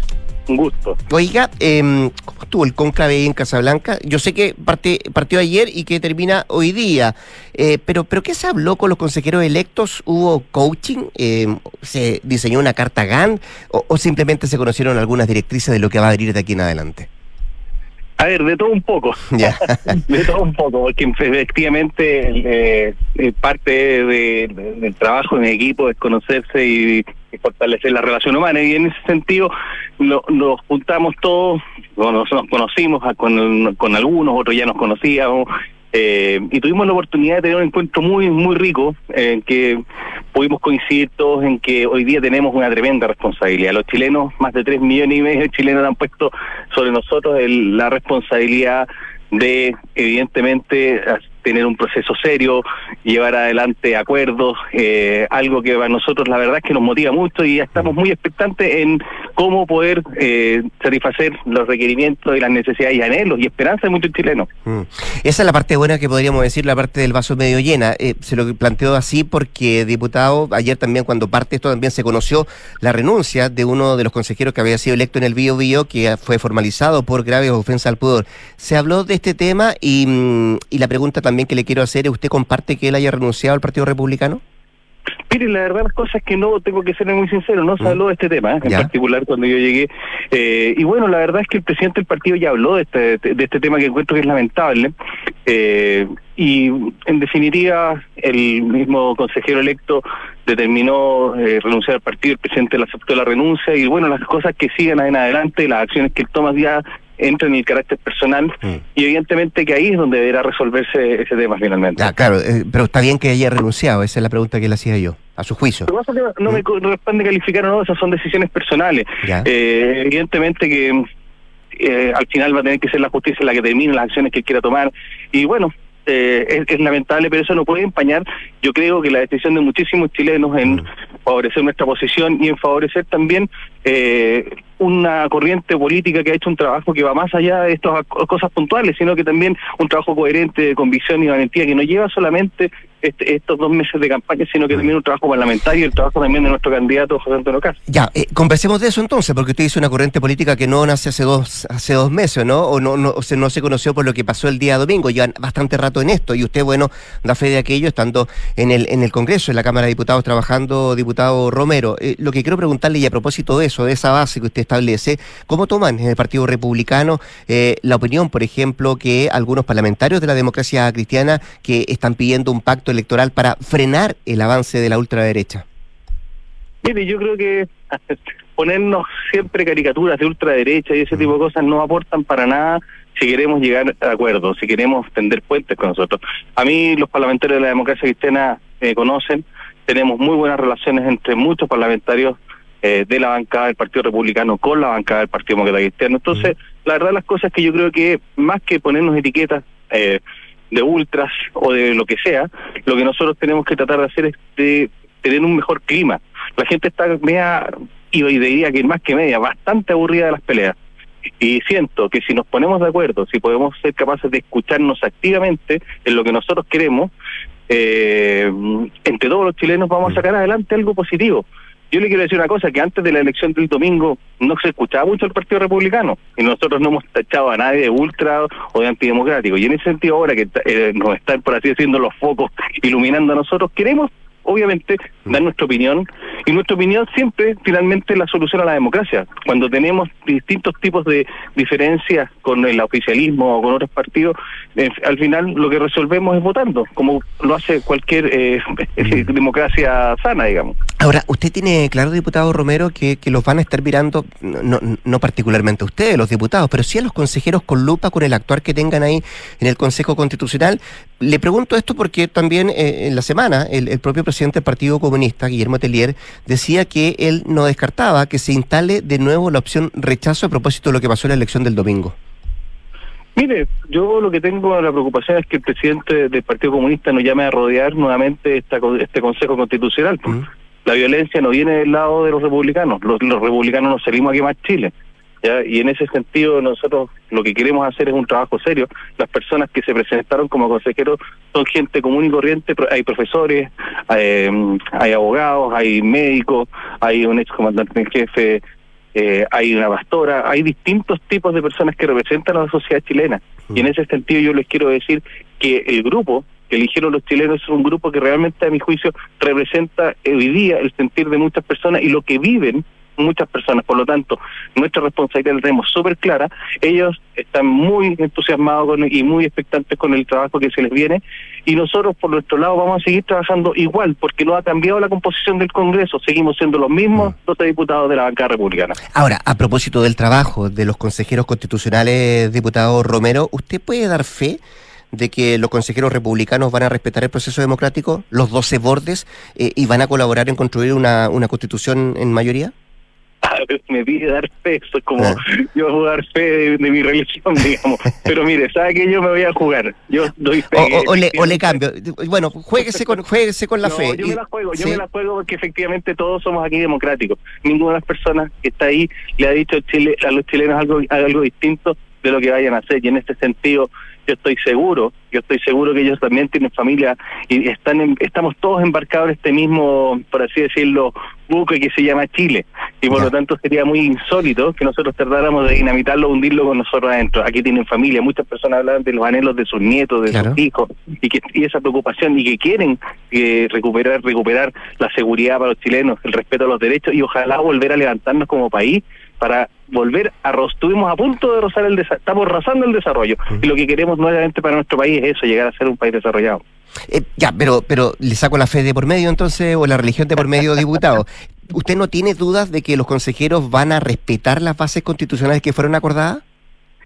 Un gusto. Oiga, eh, ¿cómo estuvo el conclave en Casablanca? Yo sé que partió ayer y que termina hoy día, eh, pero, pero ¿qué se habló con los consejeros electos? ¿Hubo coaching? Eh, ¿Se diseñó una carta GAN? O, ¿O simplemente se conocieron algunas directrices de lo que va a venir de aquí en adelante? A ver, de todo un poco. De todo un poco, porque efectivamente eh, eh, parte de- de- del trabajo en equipo es conocerse y, y fortalecer la relación humana. Y en ese sentido lo- nos juntamos todos, bueno, nos, nos conocimos a- con, con algunos, otros ya nos conocíamos. Eh, y tuvimos la oportunidad de tener un encuentro muy muy rico en que pudimos coincidir todos en que hoy día tenemos una tremenda responsabilidad. Los chilenos, más de tres millones y medio de chilenos han puesto sobre nosotros el- la responsabilidad de, evidentemente, tener un proceso serio, llevar adelante acuerdos, eh, algo que para nosotros la verdad es que nos motiva mucho y ya estamos muy expectantes en cómo poder eh, satisfacer los requerimientos y las necesidades y anhelos y esperanzas de muchos chilenos. Mm. Esa es la parte buena que podríamos decir, la parte del vaso medio llena. Eh, se lo planteó así porque, diputado, ayer también cuando parte esto también se conoció la renuncia de uno de los consejeros que había sido electo en el Bio Bio, que fue formalizado por graves ofensas al pudor. Se habló de este tema y, mm, y la pregunta también que le quiero hacer es, ¿usted comparte que él haya renunciado al Partido Republicano? Mire, la verdad las cosas que no, tengo que ser muy sincero, no se Mm. habló de este tema, ¿eh? en Ya. particular cuando yo llegué. Eh, y bueno, la verdad es que el presidente del partido ya habló de este, de este tema que encuentro que es lamentable. Eh, y en definitiva, el mismo consejero electo determinó eh, renunciar al partido, el presidente le aceptó la renuncia y bueno, las cosas que sigan en adelante, las acciones que él toma ya entran en el carácter personal Mm. y evidentemente que ahí es donde deberá resolverse ese tema finalmente. Ah, claro, eh, pero está bien que haya renunciado, esa es la pregunta que le hacía yo, a su juicio. Lo que pasa es que no me corresponde calificar o no, esas son decisiones personales. Eh, evidentemente que eh, al final va a tener que ser la justicia la que termine las acciones que él quiera tomar. Y bueno, eh, es, es lamentable, pero eso no puede empañar, yo creo que la decisión de muchísimos chilenos en favorecer nuestra posición y en favorecer también eh, una corriente política que ha hecho un trabajo que va más allá de estas co- cosas puntuales, sino que también un trabajo coherente de convicción y valentía que no lleva solamente este- estos dos meses de campaña, sino que también un trabajo parlamentario y el trabajo también de nuestro candidato José Antonio Castro. Ya, eh, conversemos de eso entonces, porque usted dice una corriente política que no nace hace dos, hace dos meses, ¿no? O no, no, o se, no se conoció por lo que pasó el día domingo, llevan bastante rato en esto, y usted, bueno, da fe de aquello estando en el, en el Congreso, en la Cámara de Diputados, trabajando, diputado Romero. Eh, lo que quiero preguntarle, y a propósito de eso, de esa base que usted establece, ¿cómo toman en el Partido Republicano eh, la opinión, por ejemplo, que algunos parlamentarios de la democracia cristiana que están pidiendo un pacto electoral para frenar el avance de la ultraderecha? Mire, yo creo que ponernos siempre caricaturas de ultraderecha y ese tipo de cosas no aportan para nada si queremos llegar a acuerdos, si queremos tender puentes con nosotros. A mí los parlamentarios de la democracia cristiana me conocen, tenemos muy buenas relaciones entre muchos parlamentarios eh, de la bancada del Partido Republicano con la bancada del Partido Demócrata Cristiano. Entonces, la verdad las cosas que yo creo que más que ponernos etiquetas eh, de ultras o de lo que sea, lo que nosotros tenemos que tratar de hacer es de tener un mejor clima. La gente está media, y hoy diría que más que media, bastante aburrida de las peleas. Y siento que si nos ponemos de acuerdo, si podemos ser capaces de escucharnos activamente en lo que nosotros queremos, eh, entre todos los chilenos vamos a sacar adelante algo positivo. Yo le quiero decir una cosa, que antes de la elección del domingo no se escuchaba mucho el Partido Republicano y nosotros no hemos tachado a nadie de ultra o de antidemocrático. Y en ese sentido ahora que eh, nos están, por así decirlo, los focos iluminando a nosotros, queremos obviamente dar nuestra opinión. Y nuestra opinión siempre finalmente la solución a la democracia. Cuando tenemos distintos tipos de diferencias con el oficialismo o con otros partidos eh, al final lo que resolvemos es votando como lo hace cualquier eh, democracia sana digamos. Ahora, usted tiene claro, diputado Romero, que, que los van a estar mirando, no, no, no particularmente a ustedes, los diputados, pero sí a los consejeros con lupa con el actuar que tengan ahí en el Consejo Constitucional. Le pregunto esto porque también eh, en la semana el, el propio presidente del Partido Comunista, Guillermo Tellier, decía que él no descartaba que se instale de nuevo la opción rechazo a propósito de lo que pasó en la elección del domingo. Mire, yo lo que tengo la preocupación es que el presidente del Partido Comunista nos llame a rodear nuevamente esta, este Consejo Constitucional. La violencia no viene del lado de los republicanos, los, los republicanos nos salimos a quemar Chile. ¿Ya? Y en ese sentido nosotros lo que queremos hacer es un trabajo serio. Las personas que se presentaron como consejeros son gente común y corriente, hay profesores, hay, hay abogados, hay médicos, hay un ex comandante en jefe eh, hay una pastora, hay distintos tipos de personas que representan a la sociedad chilena. Y en ese sentido yo les quiero decir que el grupo que eligieron los chilenos es un grupo que realmente a mi juicio representa hoy día el sentir de muchas personas y lo que viven muchas personas. Por lo tanto, nuestra responsabilidad la tenemos súper clara. Ellos están muy entusiasmados con- y muy expectantes con el trabajo que se les viene. Y nosotros, por nuestro lado, vamos a seguir trabajando igual, porque no ha cambiado la composición del Congreso. Seguimos siendo los mismos 12 diputados de la bancada republicana. Ahora, a propósito del trabajo de los consejeros constitucionales, diputado Romero, ¿usted puede dar fe de que los consejeros republicanos van a respetar el proceso democrático, los 12 bordes, eh, y van a colaborar en construir una, una constitución en mayoría? Me pide dar fe, eso es como Ah. yo voy a dar fe de, de mi religión, digamos. Pero mire, ¿sabe que Yo me voy a jugar. Yo doy fe. O, que o- o le, o le cambio. Bueno, jueguese con, jueguese con la No, fe. yo me la juego, yo me la juego porque efectivamente todos somos aquí democráticos. Ninguna de las personas que está ahí le ha dicho a Chile, a los chilenos algo, algo distinto de lo que vayan a hacer. Y en este sentido, yo estoy seguro, yo estoy seguro que ellos también tienen familia y están en- estamos todos embarcados en este mismo, por así decirlo, buque que se llama Chile. Y por Ya. lo tanto sería muy insólito que nosotros tratáramos de dinamitarlo hundirlo con nosotros adentro. Aquí tienen familia, muchas personas hablan de los anhelos de sus nietos, de Claro. sus hijos y que y esa preocupación y que quieren eh, recuperar recuperar la seguridad para los chilenos, el respeto a los derechos y ojalá volver a levantarnos como país para volver a estuvimos a punto de rozar el desa- estamos rozando el desarrollo y lo que queremos nuevamente para nuestro país es eso, llegar a ser un país desarrollado. Eh, ya, pero, pero le saco la fe de por medio entonces, o la religión de por medio, diputado. ¿Usted no tiene dudas de que los consejeros van a respetar las bases constitucionales que fueron acordadas?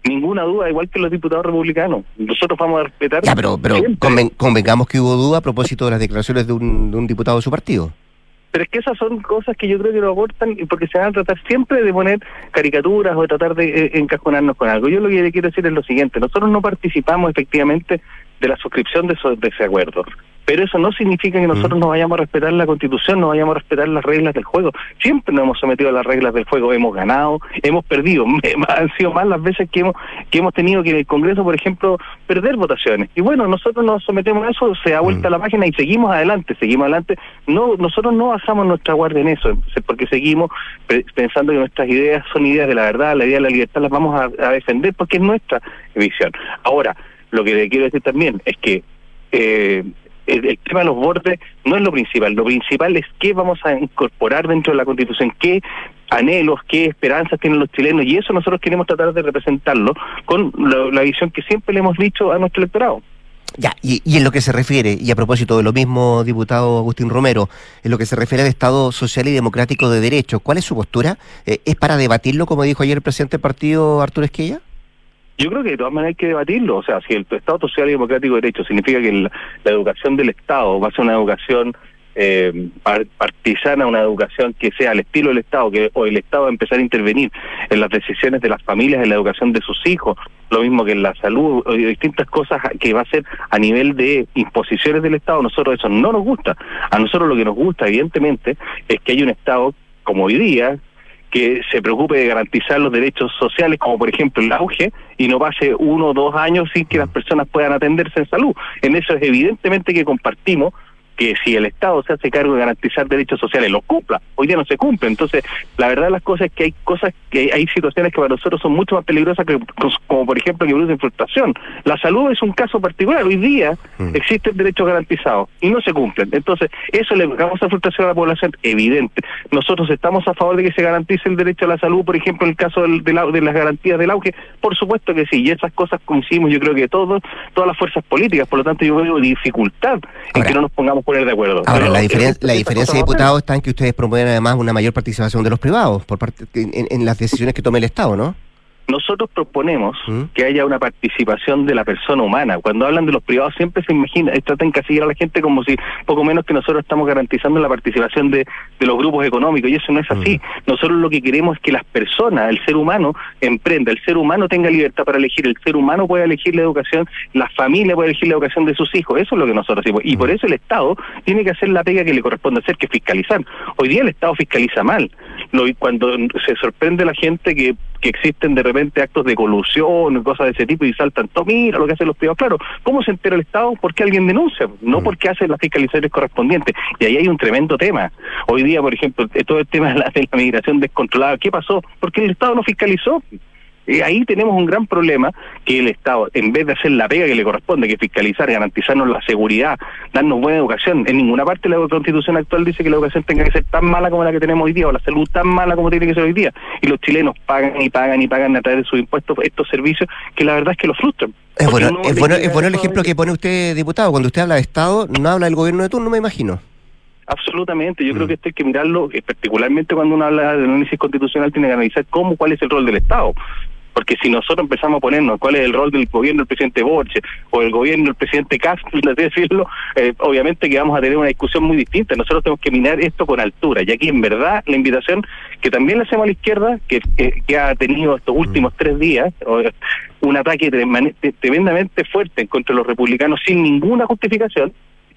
Ninguna duda, igual que los diputados republicanos. Nosotros vamos a respetar Ya, pero, pero conven- convengamos que hubo duda a propósito de las declaraciones de un, de un diputado de su partido. Pero es que esas son cosas que yo creo que nos aportan porque se van a tratar siempre de poner caricaturas o de tratar de eh, encajonarnos con algo. Yo lo que quiero decir es lo siguiente, nosotros no participamos efectivamente de la suscripción de, esos, de ese acuerdo, pero eso no significa que nosotros no vayamos a respetar la constitución, no vayamos a respetar las reglas del juego. Siempre nos hemos sometido a las reglas del juego, hemos ganado, hemos perdido, han sido más las veces que hemos, que hemos tenido que en el Congreso, por ejemplo, perder votaciones. Y bueno, nosotros nos sometemos a eso, se da vuelta la página y seguimos adelante, seguimos adelante. No, nosotros no bajamos nuestra guardia en eso, porque seguimos pe- pensando que nuestras ideas son ideas de la verdad, la idea de la libertad las vamos a, a defender porque es nuestra visión. Ahora, lo que le quiero decir también es que eh, el, tema de los bordes no es lo principal, lo principal es qué vamos a incorporar dentro de la Constitución, qué anhelos, qué esperanzas tienen los chilenos y eso nosotros queremos tratar de representarlo con la, la visión que siempre le hemos dicho a nuestro electorado. Ya, y, y en lo que se refiere, y a propósito de lo mismo, diputado Agustín Romero, en lo que se refiere al Estado social y democrático de derecho, ¿cuál es su postura? Eh, ¿Es para debatirlo, como dijo ayer el presidente del partido, Arturo Esquella? Yo creo que de todas maneras hay que debatirlo. O sea, si el Estado social y democrático de derecho significa que la, educación del Estado va a ser una educación eh, par- partisana, una educación que sea al estilo del Estado, que o el Estado va a empezar a intervenir en las decisiones de las familias, en la educación de sus hijos, lo mismo que en la salud, distintas cosas que va a ser a nivel de imposiciones del Estado. A nosotros eso no nos gusta. A nosotros lo que nos gusta, evidentemente, es que hay un Estado como hoy día, que se preocupe de garantizar los derechos sociales, como por ejemplo el auge, y no pase uno o dos años sin que las personas puedan atenderse en salud. En eso es evidentemente que compartimos que si el Estado se hace cargo de garantizar derechos sociales, los cumpla. Hoy día no se cumple. Entonces, la verdad de las cosas es que hay cosas, que hay situaciones que para nosotros son mucho más peligrosas, que, como por ejemplo que producen frustración. La salud es un caso particular. Hoy día existen derechos garantizados y no se cumplen. Entonces, eso le causa frustración a la población evidente. Nosotros estamos a favor de que se garantice el derecho a la salud, por ejemplo, en el caso del, au- de las garantías del auge. Por supuesto que sí. Y esas cosas coincidimos, yo creo que todos, todas las fuerzas políticas. Por lo tanto, yo veo dificultad en Ahora- que no nos pongamos poner de acuerdo. Ahora, Pero la, diferen- la diferencia, diputado, está en que ustedes promueven además una mayor participación de los privados por parte en, en- en las decisiones que tome el Estado, ¿no? Nosotros proponemos ¿Mm? que haya una participación de la persona humana. Cuando hablan de los privados siempre se imagina, eh, tratan de a la gente como si poco menos que nosotros estamos garantizando la participación de, de los grupos económicos y eso no es así. Nosotros lo que queremos es que las personas, el ser humano, emprenda, el ser humano tenga libertad para elegir, el ser humano pueda elegir la educación, la familia puede elegir la educación de sus hijos. Eso es lo que nosotros hacemos. Y por eso el Estado tiene que hacer la pega que le corresponde hacer, que es fiscalizar. Hoy día el Estado fiscaliza mal. lo, cuando se sorprende la gente que, que existen de repente actos de colusión, cosas de ese tipo, y saltan, todo, mira lo que hacen los privados. Claro, ¿cómo se entera el Estado? Porque alguien denuncia, no porque hacen las fiscalizaciones correspondientes. Y ahí hay un tremendo tema. Hoy día, por ejemplo, todo el tema de la, de la migración descontrolada, ¿qué pasó? Porque el Estado no fiscalizó. Y ahí tenemos un gran problema que el Estado, en vez de hacer la pega que le corresponde, que fiscalizar, garantizarnos la seguridad, darnos buena educación, en ninguna parte la Constitución actual dice que la educación tenga que ser tan mala como la que tenemos hoy día, o la salud tan mala como tiene que ser hoy día. Y los chilenos pagan y pagan y pagan a través de sus impuestos estos servicios que la verdad es que los frustran. Es bueno, no es bueno, es bueno el ejemplo que pone usted, diputado. Cuando usted habla de Estado, no habla del gobierno de turno, me imagino. Absolutamente, yo creo Mm. que esto hay que mirarlo, eh, particularmente cuando uno habla del análisis constitucional, tiene que analizar cómo, cuál es el rol del Estado. Porque si nosotros empezamos a ponernos cuál es el rol del gobierno del presidente Borges o el gobierno del presidente Castro, por así decirlo, eh, obviamente que vamos a tener una discusión muy distinta. Nosotros tenemos que mirar esto con altura. Y aquí, en verdad, la invitación que también le hacemos a la izquierda, que, que, que ha tenido estos últimos tres días un ataque tremendamente fuerte contra los republicanos sin ninguna justificación,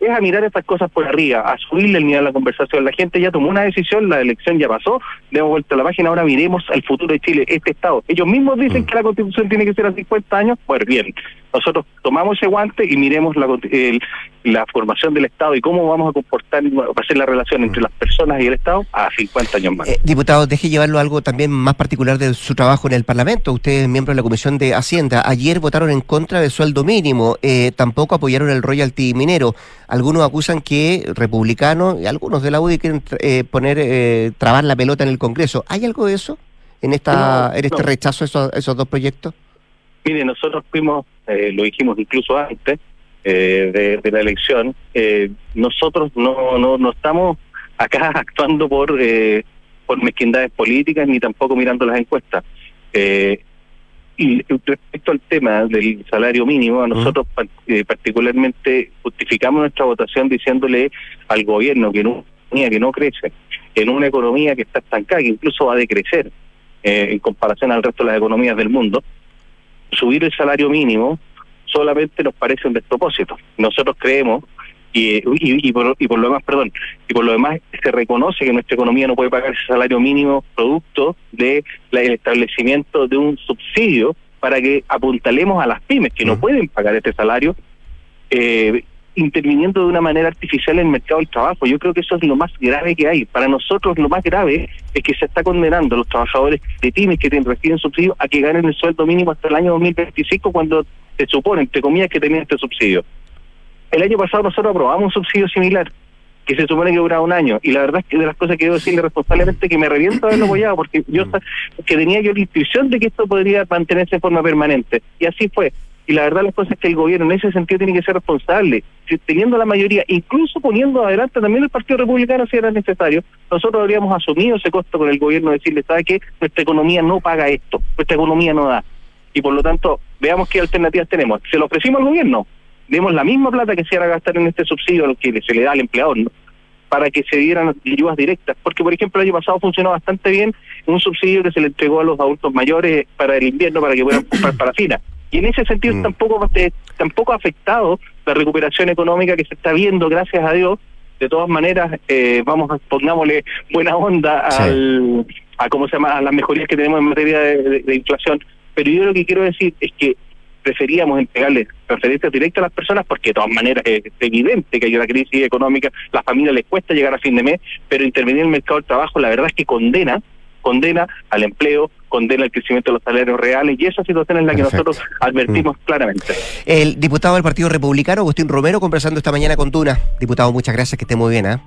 es a mirar estas cosas por arriba, a subirle el nivel a la conversación. La gente ya tomó una decisión, la elección ya pasó, le hemos vuelto a la página, ahora miremos al futuro de Chile, este Estado. Ellos mismos dicen que la constitución tiene que ser a 50 años, pues bien, nosotros tomamos ese guante y miremos la, el- la formación del Estado y cómo vamos a comportar, va a ser la relación entre las personas y el Estado a 50 años más. Eh, diputado, deje llevarlo a algo también más particular de su trabajo en el Parlamento. Usted es miembro de la Comisión de Hacienda. Ayer votaron en contra del sueldo mínimo. Eh, tampoco apoyaron el royalty minero. Algunos acusan que republicanos y algunos de la UDI quieren eh, poner, eh, trabar la pelota en el Congreso. ¿Hay algo de eso en esta, No, en este no. rechazo a esos, a esos dos proyectos? Mire, nosotros fuimos, eh, lo dijimos incluso antes eh, de, de la elección, eh, nosotros no, no, no estamos acá actuando por, eh, por mezquindades políticas ni tampoco mirando las encuestas. Y respecto al tema del salario mínimo, a nosotros eh, particularmente justificamos nuestra votación diciéndole al gobierno que en una economía que no crece, en una economía que está estancada, que incluso va a decrecer eh, en comparación al resto de las economías del mundo, subir el salario mínimo solamente nos parece un despropósito. Nosotros creemos y, y, y por, y por lo demás, perdón, y por lo demás se reconoce que nuestra economía no puede pagar ese salario mínimo producto de la- el establecimiento de un subsidio para que apuntalemos a las pymes que no pueden pagar este salario eh, interviniendo de una manera artificial en el mercado del trabajo. Yo creo que eso es lo más grave que hay. Para nosotros lo más grave es que se está condenando a los trabajadores de pymes que reciben subsidio a que ganen el sueldo mínimo hasta el año 2025 cuando se supone, entre comillas, que tenían este subsidio. El año pasado nosotros aprobamos un subsidio similar que se supone que duraba un año y la verdad es que de las cosas que debo decirle responsablemente que me reviento haberlo apoyado porque yo sa- que tenía yo la intuición de que esto podría mantenerse de forma permanente y así fue y la verdad las cosas es que el gobierno en ese sentido tiene que ser responsable. Si- teniendo la mayoría incluso poniendo adelante también el Partido Republicano si era necesario nosotros habríamos asumido ese costo con el gobierno decirle sabe que nuestra economía no paga esto nuestra economía no da. Y por lo tanto veamos qué alternativas tenemos. Se lo ofrecimos al gobierno demos la misma plata que se iba a gastar en este subsidio lo que se le da al empleador para que se dieran ayudas directas. Porque, por ejemplo, el año pasado funcionó bastante bien un subsidio que se le entregó a los adultos mayores para el invierno para que puedan comprar parafina. Y en ese sentido Mm. tampoco, eh, tampoco ha afectado la recuperación económica que se está viendo, gracias a Dios. De todas maneras, eh, vamos a pongámosle buena onda Sí. al, a cómo se llama a las mejorías que tenemos en materia de, de- de inflación. Pero yo lo que quiero decir es que preferíamos entregarle transferencias directas a las personas porque de todas maneras es evidente que hay una crisis económica, las familias les cuesta llegar a fin de mes, pero intervenir en el mercado del trabajo la verdad es que condena, condena al empleo, condena el crecimiento de los salarios reales y esa situación es la que Perfecto. nosotros advertimos claramente. El diputado del Partido Republicano, Agustín Romero, conversando esta mañana con Tuna. Diputado, muchas gracias, que esté muy bien. ¿ah?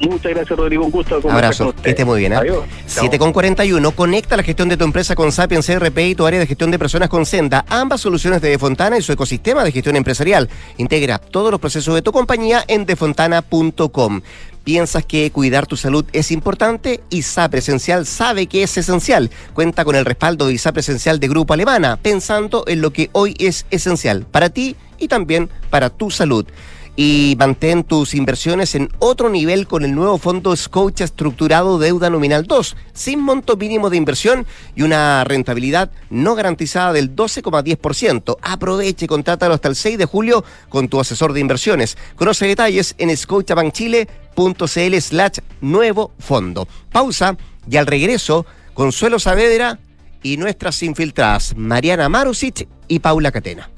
Muchas gracias Rodrigo, un gusto con Abrazo, que esté muy bien. ¿ah? Adiós. 7 con 41, conecta la gestión de tu empresa con Sapiens CRP y tu área de gestión de personas con Senda. Ambas soluciones de Defontana y su ecosistema de gestión empresarial. Integra todos los procesos de tu compañía en defontana.com. ¿Piensas que cuidar tu salud es importante? ISAP Esencial sabe que es esencial. Cuenta con el respaldo de ISAP Esencial de Grupo Alemana, pensando en lo que hoy es esencial para ti y también para tu salud. Y mantén tus inversiones en otro nivel con el nuevo fondo Scotia estructurado deuda nominal 2, sin monto mínimo de inversión y una rentabilidad no garantizada del 12,10%. Aproveche y contrátalo hasta el 6 de julio con tu asesor de inversiones. Conoce detalles en scotiabankchile.cl slash nuevo fondo. Pausa y al regreso, Consuelo Saavedra y nuestras infiltradas Mariana Marusic y Paula Catena.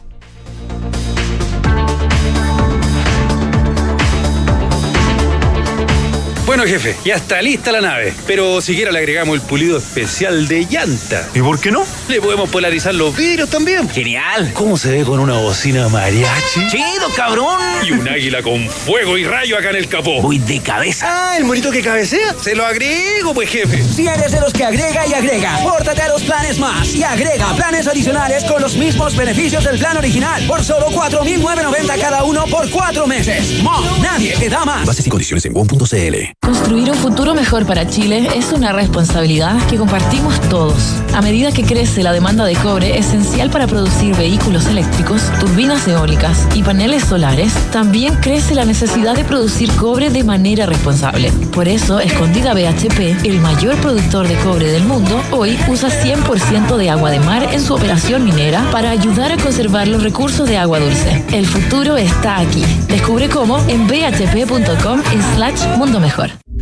Bueno, jefe, ya está lista la nave. Pero siquiera le agregamos el pulido especial de llanta. ¿Y por qué no? Le podemos polarizar los vidrios también. Genial. ¿Cómo se ve con una bocina mariachi? Chido, cabrón. Y un águila con fuego y rayo acá en el capó. Voy de cabeza. Ah, el monito que cabecea. Se lo agrego, pues, jefe. Si eres de los que agrega y agrega, pórtate a los planes más y agrega planes adicionales con los mismos beneficios del plan original por solo 4.990 cada uno por cuatro meses. Más, nadie te da más. Bases y condiciones en WOM.cl. Construir un futuro mejor para Chile es una responsabilidad que compartimos todos. A medida que crece la demanda de cobre esencial para producir vehículos eléctricos, turbinas eólicas y paneles solares, también crece la necesidad de producir cobre de manera responsable. Por eso, Escondida BHP, el mayor productor de cobre del mundo, hoy usa 100% de agua de mar en su operación minera para ayudar a conservar los recursos de agua dulce. El futuro está aquí. Descubre cómo en bhp.com slash mundo mejor.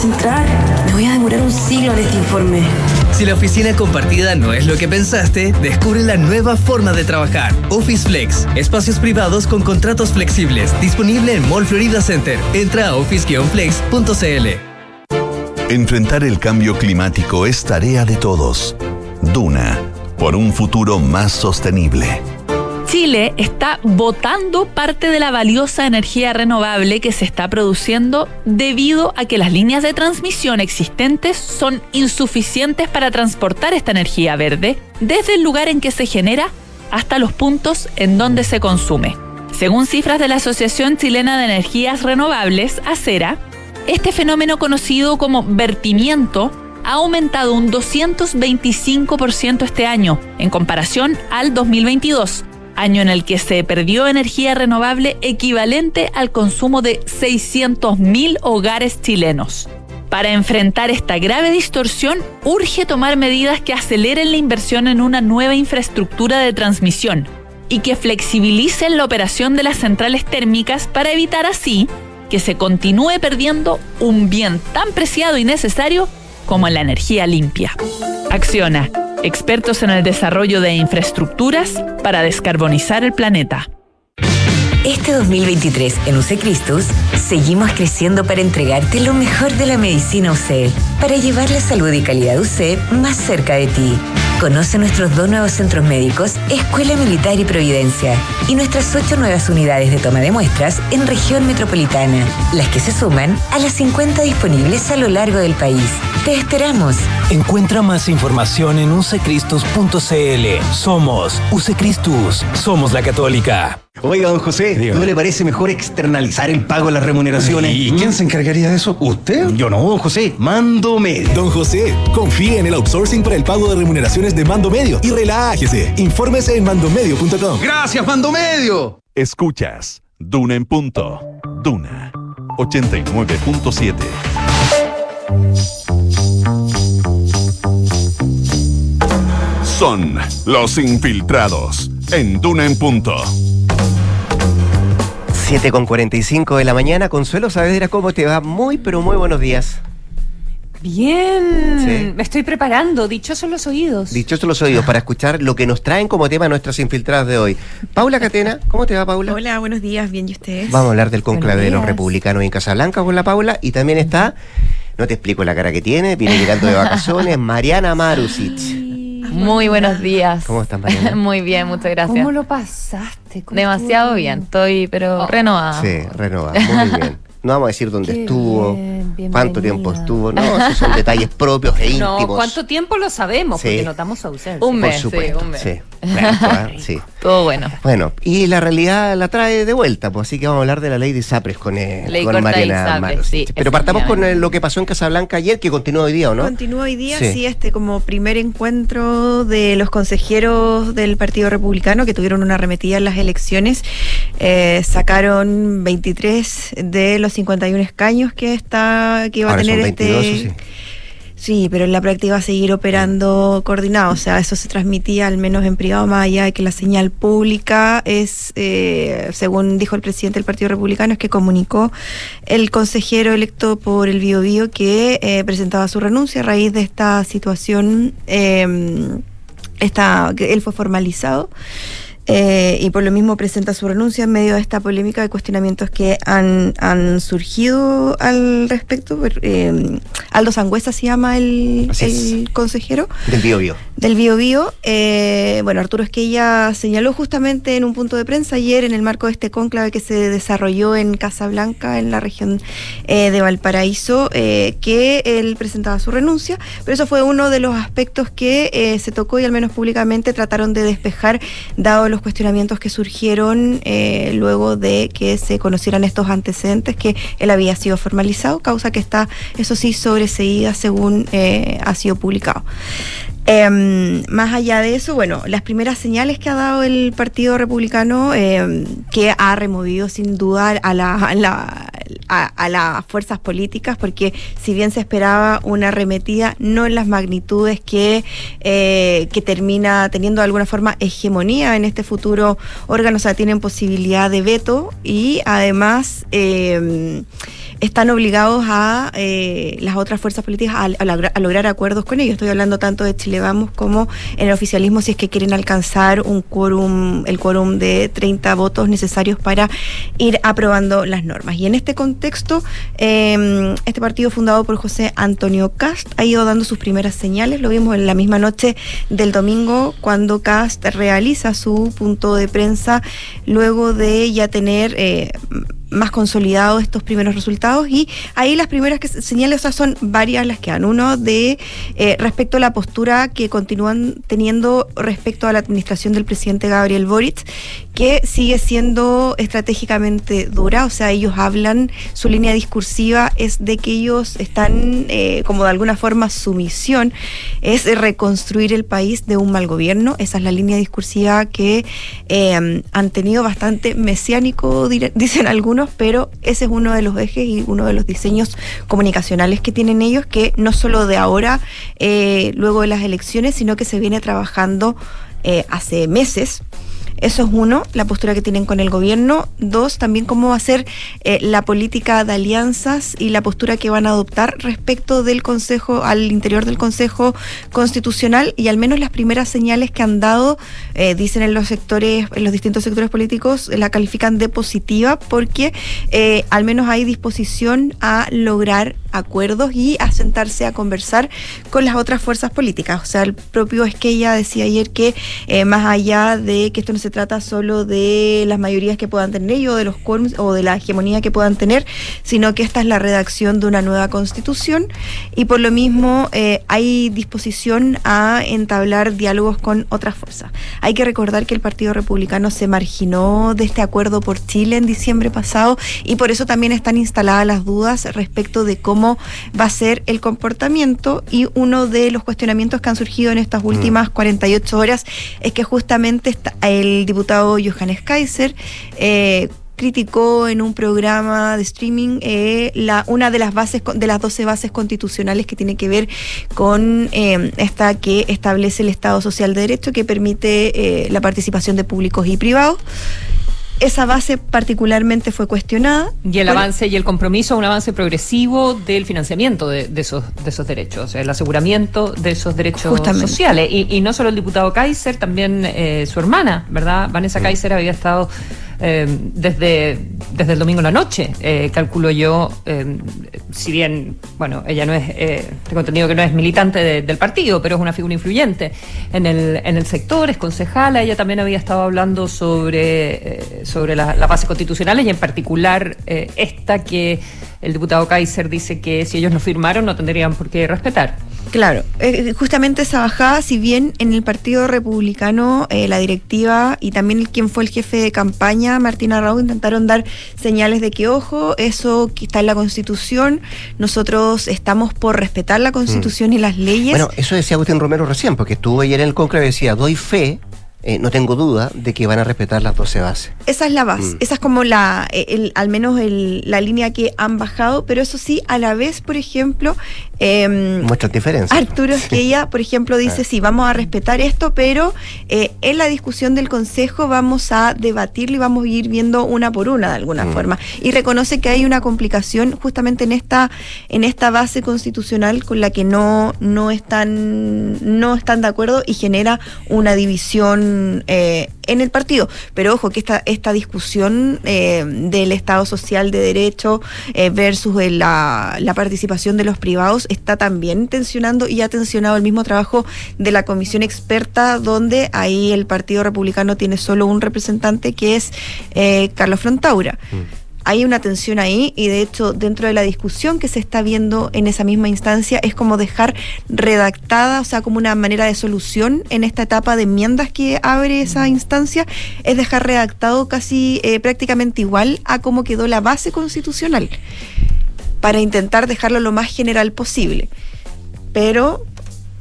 concentrar. Me voy a demorar un siglo en este informe. Si la oficina compartida no es lo que pensaste, descubre la nueva forma de trabajar. Office Flex. Espacios privados con contratos flexibles. Disponible en Mall Florida Center. Entra a office-flex.cl. Enfrentar el cambio climático es tarea de todos. Duna, por un futuro más sostenible. Chile está botando parte de la valiosa energía renovable que se está produciendo debido a que las líneas de transmisión existentes son insuficientes para transportar esta energía verde desde el lugar en que se genera hasta los puntos en donde se consume. Según cifras de la Asociación Chilena de Energías Renovables, ACERA, este fenómeno conocido como vertimiento ha aumentado un 225% este año en comparación al 2022 año en el que se perdió energía renovable equivalente al consumo de 600.000 hogares chilenos. Para enfrentar esta grave distorsión, urge tomar medidas que aceleren la inversión en una nueva infraestructura de transmisión y que flexibilicen la operación de las centrales térmicas para evitar así que se continúe perdiendo un bien tan preciado y necesario como la energía limpia. Acciona expertos en el desarrollo de infraestructuras para descarbonizar el planeta. Este 2023 en UC Cristus seguimos creciendo para entregarte lo mejor de la medicina UC, para llevar la salud y calidad UC más cerca de ti. Conoce nuestros dos nuevos centros médicos, Escuela Militar y Providencia, y nuestras ocho nuevas unidades de toma de muestras en región metropolitana, las que se suman a las 50 disponibles a lo largo del país. Te esperamos. Encuentra más información en ucecristus.cl. Somos Ucecristus. Somos la Católica. Oiga, don José, ¿no le parece mejor externalizar el pago de las remuneraciones? ¿Y quién se encargaría de eso? ¿Usted? Yo no, don José. Mando Medio. Don José, confíe en el outsourcing para el pago de remuneraciones de Mando Medio y relájese. Infórmese en mandomedio.com. ¡Gracias, Mando Medio! Escuchas Duna en punto. Duna 89.7. Son los infiltrados en Duna en punto. 7 con 45 de la mañana. Consuelo Saavedra, ¿cómo te va? Muy, pero muy buenos días. Bien, Sí. me estoy preparando, dichosos los oídos. Dichosos los oídos para escuchar lo que nos traen como tema nuestras infiltradas de hoy. Paula Catena, ¿cómo te va, Paula? Hola, buenos días, bien, ¿y ustedes? Vamos a hablar del conclave de los republicanos en Casablanca con la Paula y también está, no te explico la cara que tiene, viene llegando de vacaciones, Mariana Marusic. Muy buenos días. ¿Cómo estás, Mariana? Muy bien, muchas gracias. ¿Cómo lo pasaste? ¿Cómo Demasiado bien, estoy pero renovada. Sí, renovada, muy bien. No vamos a decir dónde Qué estuvo, bien, cuánto tiempo estuvo. No, esos son detalles propios e íntimos. No, ¿cuánto tiempo lo sabemos? Sí. Porque notamos ausencia. Un Por mes, sí, un mes. sí. Bueno, ah, sí. Todo bueno. Bueno, y la realidad la trae de vuelta, pues así que vamos a hablar de la ley de ISAPRES con, eh, Ley con Mariana ISAPRES, Maros. sí, Pero partamos con eh, lo que pasó en Casablanca ayer, que continúa hoy día, ¿o no? Continúa hoy día, Sí. sí. este como primer encuentro de los consejeros del Partido Republicano que tuvieron una arremetida en las elecciones. Eh, sacaron 23 de los 51 escaños que está que iba Ahora a tener son 22, este. sí. Sí, pero en la práctica va a seguir operando coordinado. O sea, eso se transmitía al menos en privado, más allá de que la señal pública es, eh, según dijo el presidente del Partido Republicano, es que comunicó el consejero electo por el Bio Bio que eh, presentaba su renuncia a raíz de esta situación. eh, esta, que él fue formalizado. Eh, y por lo mismo presenta su renuncia en medio de esta polémica de cuestionamientos que han, han surgido al respecto. Eh, Aldo Sangüesa se llama el, consejero Del Bio Bio. del Bio Bio. Eh, bueno, Arturo Esquella señaló justamente en un punto de prensa ayer en el marco de este cónclave que se desarrolló en Casablanca, en la región eh, de Valparaíso, eh, que él presentaba su renuncia, pero eso fue uno de los aspectos que eh, se tocó y al menos públicamente trataron de despejar, dado los cuestionamientos que surgieron eh, luego de que se conocieran estos antecedentes, que él había sido formalizado, causa que está, eso sí, sobreseída según eh, ha sido publicado. Em, más allá de eso, bueno, las primeras señales que ha dado el Partido Republicano, em, que ha removido sin duda a, la- a la- a- las fuerzas políticas, porque si bien se esperaba una arremetida, no en las magnitudes que, eh, que termina teniendo de alguna forma hegemonía en este futuro órgano, o sea, tienen posibilidad de veto y además em, están obligados a eh, las otras fuerzas políticas a, a logra- a lograr acuerdos con ellos. Estoy hablando tanto de Chile Vamos como en el oficialismo si es que quieren alcanzar un quórum, el quórum de 30 votos necesarios para ir aprobando las normas. Y en este contexto, eh, este partido fundado por José Antonio Cast ha ido dando sus primeras señales. Lo vimos en la misma noche del domingo cuando Cast realiza su punto de prensa luego de ya tener eh, más consolidados estos primeros resultados. Y ahí las primeras que se- señales, o sea, son varias las que dan. Uno de eh, respecto a la postura que continúan teniendo respecto a la administración del presidente Gabriel Boric, que sigue siendo estratégicamente dura, o sea, ellos hablan, su línea discursiva es de que ellos están eh, como de alguna forma su misión es reconstruir el país de un mal gobierno, esa es la línea discursiva que eh, han tenido bastante mesiánico, dicen algunos, pero ese es uno de los ejes y uno de los diseños comunicacionales que tienen ellos, que no solo de ahora, eh, luego de las elecciones, sino que se viene trabajando eh, hace meses. Eso es uno, la postura que tienen con el gobierno. Dos, también cómo va a ser eh, la política de alianzas y la postura que van a adoptar respecto del Consejo, al interior del Consejo Constitucional y al menos las primeras señales que han dado, eh, dicen en los sectores, en los distintos sectores políticos, la califican de positiva porque eh, al menos hay disposición a lograr acuerdos y a sentarse a conversar con las otras fuerzas políticas. O sea, el propio Esquella decía ayer que más allá de que esto no se trata solo de las mayorías que puedan tener ellos, de los quórums o de la hegemonía que puedan tener, sino que esta es la redacción de una nueva constitución. Y por lo mismo eh, hay disposición a entablar diálogos con otras fuerzas. Hay que recordar que el Partido Republicano se marginó de este acuerdo por Chile en diciembre pasado y por eso también están instaladas las dudas respecto de cómo va a ser el comportamiento. Y uno de los cuestionamientos que han surgido en estas últimas 48 horas es que justamente está el diputado Johannes Kaiser eh, criticó en un programa de streaming eh, la, una de las bases de las 12 bases constitucionales que tiene que ver con eh, esta que establece el Estado Social de Derecho que permite eh, la participación de públicos y privados. Esa base particularmente fue cuestionada. Y el avance y el compromiso, un avance progresivo del financiamiento de, de esos, de esos derechos, el aseguramiento de esos derechos Justamente. sociales. Y, y no solo el diputado Kaiser, también eh, su hermana, ¿verdad? Vanessa Kaiser había estado eh, desde, desde el domingo en la noche, eh, calculo yo, eh, si bien, bueno, ella no es, eh, tengo entendido que no es militante de- del partido, pero es una figura influyente en el, en el sector, es concejala, ella también había estado hablando sobre, eh, sobre la- las bases constitucionales y en particular eh, esta que el diputado Kaiser dice que si ellos no firmaron no tendrían por qué respetar. Claro, eh, justamente esa bajada, si bien en el Partido Republicano eh, la directiva y también quien fue el jefe de campaña, Martina Raúl, intentaron dar señales de que, ojo, eso que está en la Constitución, nosotros estamos por respetar la Constitución y las leyes. Bueno, eso decía Agustín Romero recién, porque estuvo ayer en el conclave y decía, doy fe, eh, no tengo duda, de que van a respetar las 12 bases. Esa es la base, Mm. esa es como la, eh, el- al menos el- la línea que han bajado, pero eso sí, a la vez, por ejemplo, em, Muestran diferencias. Arturo Esquella, por ejemplo, dice, Ah. sí, vamos a respetar esto, pero eh, en la discusión del Consejo vamos a debatirlo y vamos a ir viendo una por una de alguna Mm. forma. Y reconoce que hay una complicación justamente en esta, en esta base constitucional con la que no, no, están, no están de acuerdo y genera una división eh, en el partido. Pero ojo, que esta, esta discusión eh, del Estado social de derecho eh, versus eh, la, la participación de los privados está también tensionando y ha tensionado el mismo trabajo de la comisión experta, donde ahí el Partido Republicano tiene solo un representante que es eh, Carlos Frontaura. Hay una tensión ahí y de hecho dentro de la discusión que se está viendo en esa misma instancia es como dejar redactada, o sea, como una manera de solución en esta etapa de enmiendas que abre esa instancia, es dejar redactado casi eh, prácticamente igual a cómo quedó la base constitucional, para intentar dejarlo lo más general posible. Pero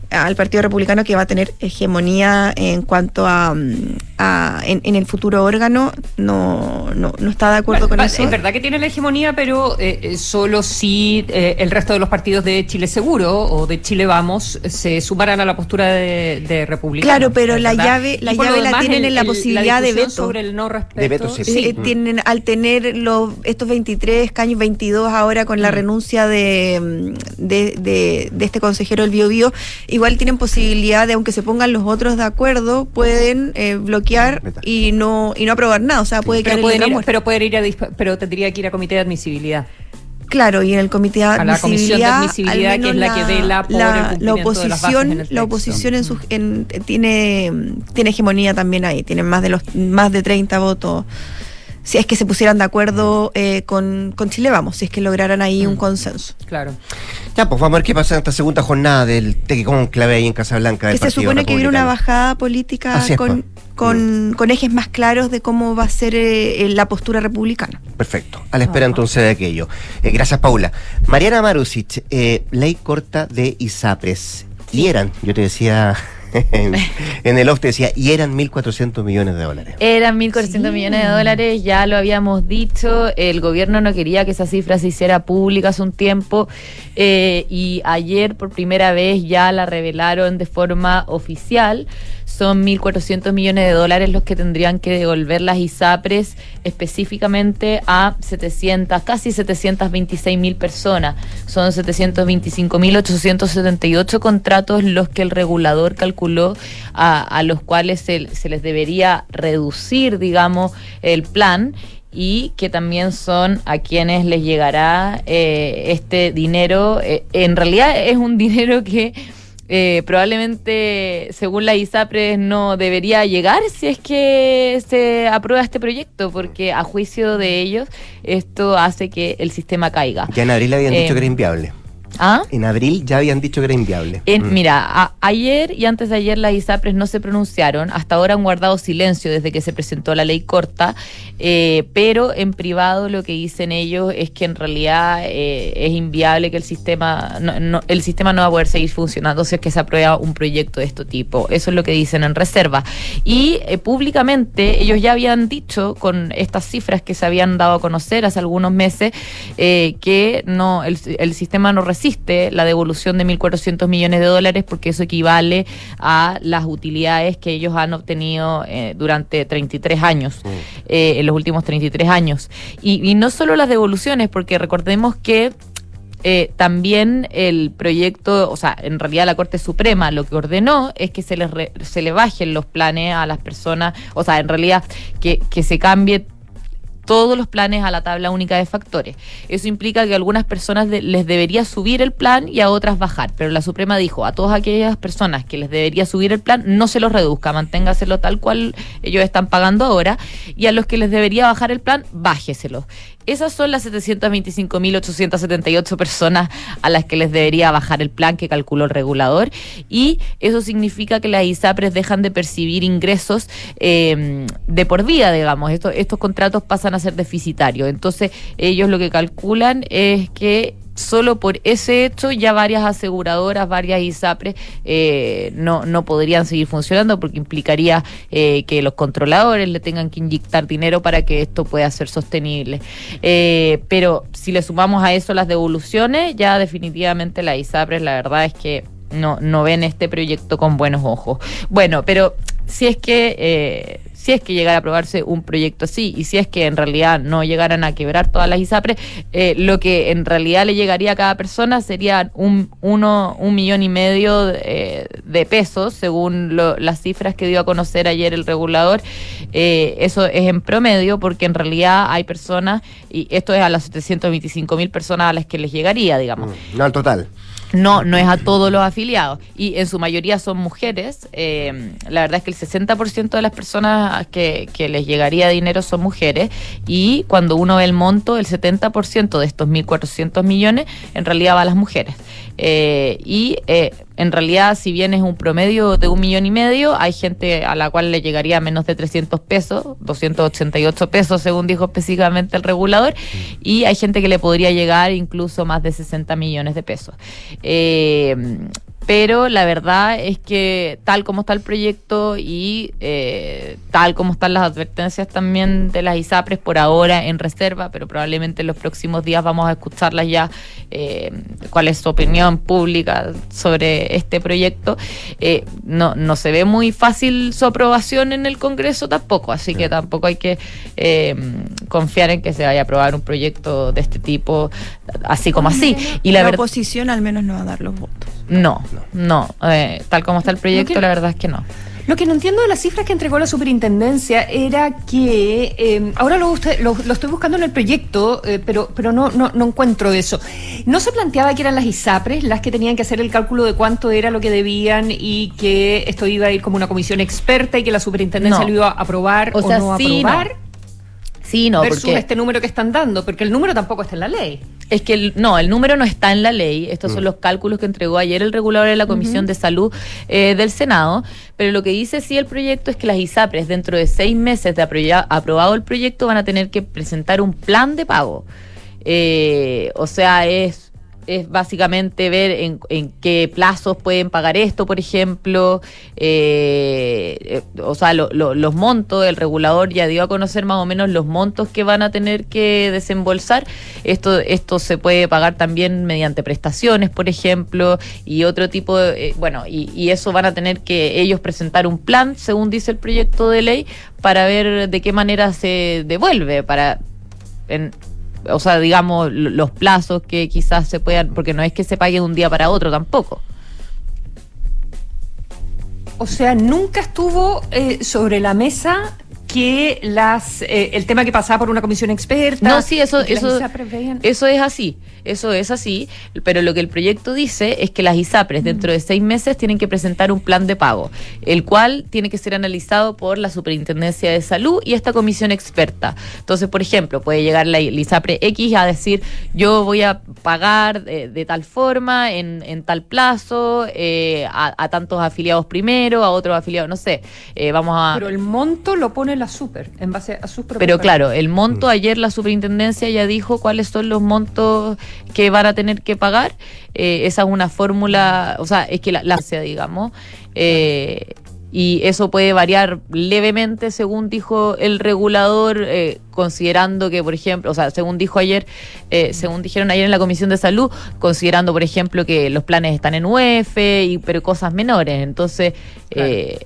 al Partido Republicano que va a tener hegemonía en cuanto a, mm, a- en, en el futuro órgano no, no, no está de acuerdo con Va- eso. Es verdad que tiene la hegemonía, pero eh, eh, solo si eh, el resto de los partidos de Chile Seguro o de Chile Vamos se sumaran a la postura de, de Republicano. Claro, pero es la verdad. llave- la llave la tienen el- en la posibilidad de veto. sobre el no respeto. De veto, sí. Tienen, al tener los, estos 23 escaños, 22 ahora con Mm. la renuncia de, mm, de, de- de este consejero del Bio Bio, igual tienen posibilidad de, aunque se pongan los otros de acuerdo, pueden eh, bloquear y no y no aprobar nada. O sea, puede pero, quedar en pueden letra ir, muerta. pero poder ir a disp- pero tendría que ir a comité de admisibilidad. Claro, y en el comité de A la comisión de admisibilidad, admisibilidad, que es la que vela por el la, cumplimiento la de las bases oposición, en el la oposición en su, en- tiene, tiene hegemonía también ahí, tienen más de los más de 30 votos. Si es que se pusieran de acuerdo eh, con, con Chile, vamos, si es que lograran ahí Mm. un consenso. Claro. Ya, pues vamos a ver qué pasa en esta segunda jornada del clave ahí en Casablanca. Que del se Partido supone que viene una bajada política Así con, pues. con, con ejes más claros de cómo va a ser eh, la postura republicana. Perfecto. A la espera entonces de aquello. Eh, gracias, Paula. Mariana Marusic, eh, ley corta de ISAPRES. Y eran, yo te decía en, en el off, te decía, y eran 1.400 millones de dólares. Eran 1.400 millones de dólares, ya lo habíamos dicho, el gobierno no quería que esa cifra se hiciera pública hace un tiempo eh, y ayer por primera vez ya la revelaron de forma oficial. Son 1.400 millones de dólares los que tendrían que devolver las ISAPRES específicamente a 700, casi 726 mil personas. Son 725.878 contratos los que el regulador calculó a, los cuales se, se les debería reducir, digamos, el plan y que también son a quienes les llegará eh, este dinero. Eh, en realidad es un dinero que eh, probablemente, según la ISAPRES, no debería llegar si es que se aprueba este proyecto, porque a juicio de ellos esto hace que el sistema caiga. Ya en abril habían Eh, dicho que era inviable. ¿Ah? En abril ya habían dicho que era inviable. En- Mm. Mira, a- ayer y antes de ayer las ISAPRES no se pronunciaron, hasta ahora han guardado silencio desde que se presentó la ley corta, eh, pero en privado lo que dicen ellos es que en realidad eh, es inviable que el sistema, no, no- el sistema no va a poder seguir funcionando si es que se aprueba un proyecto de este tipo. Eso es lo que dicen en reserva. Y eh, públicamente ellos ya habían dicho con estas cifras que se habían dado a conocer hace algunos meses que no el, el sistema no resiste la devolución de 1.400 millones de dólares porque eso equivale a las utilidades que ellos han obtenido eh, durante 33 años, eh, en los últimos 33 años. Y, y no solo las devoluciones, porque recordemos que eh, también el proyecto, o sea, en realidad la Corte Suprema lo que ordenó es que se les re- se le bajen los planes a las personas, o sea, en realidad que, que se cambie todos los planes a la tabla única de factores. Eso implica que a algunas personas les debería subir el plan y a otras bajar, pero la Suprema dijo a todas aquellas personas que les debería subir el plan, no se los reduzca, manténgaselo tal cual ellos están pagando ahora, y a los que les debería bajar el plan, bájeselo. Esas son las 725.878 personas a las que les debería bajar el plan que calculó el regulador y eso significa que las ISAPRES dejan de percibir ingresos eh, de por vida, digamos. Estos contratos pasan a ser deficitarios. Entonces ellos lo que calculan es que solo por ese hecho ya varias aseguradoras, varias ISAPRES eh, no, no podrían seguir funcionando porque implicaría eh, que los controladores le tengan que inyectar dinero para que esto pueda ser sostenible. Eh, pero si le sumamos a eso las devoluciones, ya definitivamente las ISAPRES la verdad es que no, no ven este proyecto con buenos ojos. Bueno, pero si es que eh, si es que llegara a aprobarse un proyecto así y si es que en realidad no llegaran a quebrar todas las ISAPRES, eh, lo que en realidad le llegaría a cada persona sería un, uno, un millón y medio eh, de pesos, según lo- las cifras que dio a conocer ayer el regulador. Eh, eso es en promedio porque en realidad hay personas, y esto es a las 725 mil personas a las que les llegaría, digamos No al total. No, no es a todos los afiliados y en su mayoría son mujeres. Eh, la verdad es que el 60% de las personas que, les llegaría dinero son mujeres y cuando uno ve el monto, el 70% de estos 1.400 millones en realidad va a las mujeres. Eh, y eh, en realidad, si bien es un promedio de un millón y medio, hay gente a la cual le llegaría menos de 300 pesos, 288 pesos según dijo específicamente el regulador, y hay gente que le podría llegar incluso más de 60 millones de pesos. Eh, pero la verdad es que tal como está el proyecto y eh, tal como están las advertencias también de las ISAPRES por ahora en reserva, pero probablemente en los próximos días vamos a escucharlas ya eh, cuál es su opinión pública sobre este proyecto, eh, no, no se ve muy fácil su aprobación en el Congreso tampoco, así que tampoco hay que eh, confiar en que se vaya a aprobar un proyecto de este tipo así como así. Y la, oposición al menos no va a dar los votos. no, no. eh, tal como está el proyecto, la verdad es que no. Lo que no entiendo de las cifras que entregó la superintendencia era que, eh, ahora lo, usted- lo- lo estoy buscando en el proyecto, eh, pero, pero no, no, no encuentro eso. No se planteaba que eran las ISAPRES las que tenían que hacer el cálculo de cuánto era lo que debían y que esto iba a ir como una comisión experta y que la superintendencia No. lo iba a aprobar o, O sea, no sí, no. Sí, no, versus porque este número que están dando, porque el número tampoco está en la ley. es que el- no, el número no está en la ley. Estos son los cálculos que entregó ayer el regulador de la Comisión de Salud eh, del Senado. Pero lo que dice sí el proyecto es que las ISAPRES, dentro de seis meses de aproya- aprobado el proyecto, van a tener que presentar un plan de pago. Eh, o sea, es es básicamente ver en, en qué plazos pueden pagar esto, por ejemplo, eh, eh, o sea, lo- lo- los montos, el regulador ya dio a conocer más o menos los montos que van a tener que desembolsar. Esto, esto se puede pagar también mediante prestaciones, por ejemplo, y otro tipo de, eh, bueno, y, y eso van a tener que ellos presentar un plan, según dice el proyecto de ley, para ver de qué manera se devuelve, para en, o sea, digamos, lo- los plazos que quizás se puedan, porque no es que se pague de un día para otro tampoco. O sea, nunca estuvo eh, sobre la mesa que las eh, el tema que pasaba por una comisión experta. No, sí, eso, eso, eso es así, eso es así, pero lo que el proyecto dice es que las ISAPRES dentro de seis meses tienen que presentar un plan de pago, el cual tiene que ser analizado por la Superintendencia de Salud y esta comisión experta. Entonces, por ejemplo, puede llegar la, la ISAPRE X a decir, yo voy a pagar de, de tal forma, en, en tal plazo, eh, a, a tantos afiliados primero, a otros afiliados, no sé, eh, vamos a... Pero el monto lo pone la super en base a sus propios Pero claro, el monto ayer la superintendencia ya dijo cuáles son los montos que van a tener que pagar. Eh, esa es una fórmula, o sea, es que la, la digamos. eh, y eso puede variar levemente según dijo el regulador, eh, considerando que, por ejemplo, o sea, según dijo ayer, eh, según dijeron ayer en la Comisión de Salud, considerando, por ejemplo, que los planes están en UEF, y, pero cosas menores. Entonces, eh,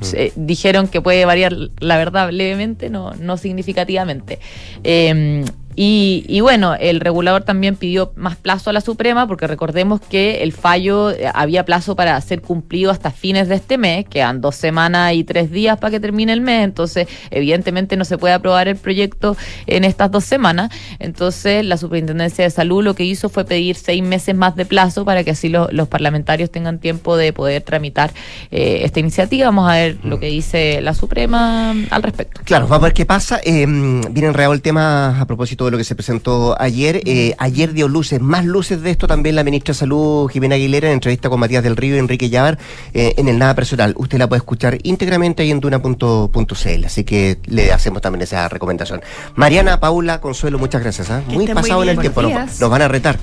se- dijeron que puede variar, la verdad, levemente, no, no significativamente. Eh, Y, y bueno, el regulador también pidió más plazo a la Suprema, porque recordemos que el fallo eh, había plazo para ser cumplido hasta fines de este mes, quedan dos semanas y tres días para que termine el mes, entonces evidentemente no se puede aprobar el proyecto en estas dos semanas. Entonces la Superintendencia de Salud lo que hizo fue pedir seis meses más de plazo para que así lo- los parlamentarios tengan tiempo de poder tramitar eh, esta iniciativa. Vamos a ver lo que dice la Suprema al respecto. Claro, vamos a ver qué pasa. Eh, viene enredado el tema a propósito de lo que se presentó ayer. Eh, ayer dio luces, más luces de esto también la ministra de Salud, Jimena Aguilera, en entrevista con Matías del Río y Enrique Llavar, eh, en el Nada Personal. Usted la puede escuchar íntegramente ahí en duna.cl, así que le hacemos también esa recomendación. Mariana, Paula, Consuelo, muchas gracias. ¿ah? Que Muy pasado en el tiempo, nos, van a retar.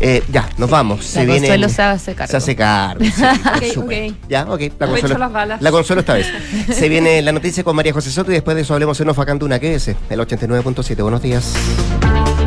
Eh, ya, nos vamos. La viene- Consuelo se hace cargo. Se hace cargo. sí, por Ok, supuesto. ok. Ya, ok. La consuelo, echo las balas. la consuelo esta vez. Se viene la noticia con María José Soto y después de eso hablemos en Ofacanduna. Quédese, el 89.7. Buenos días.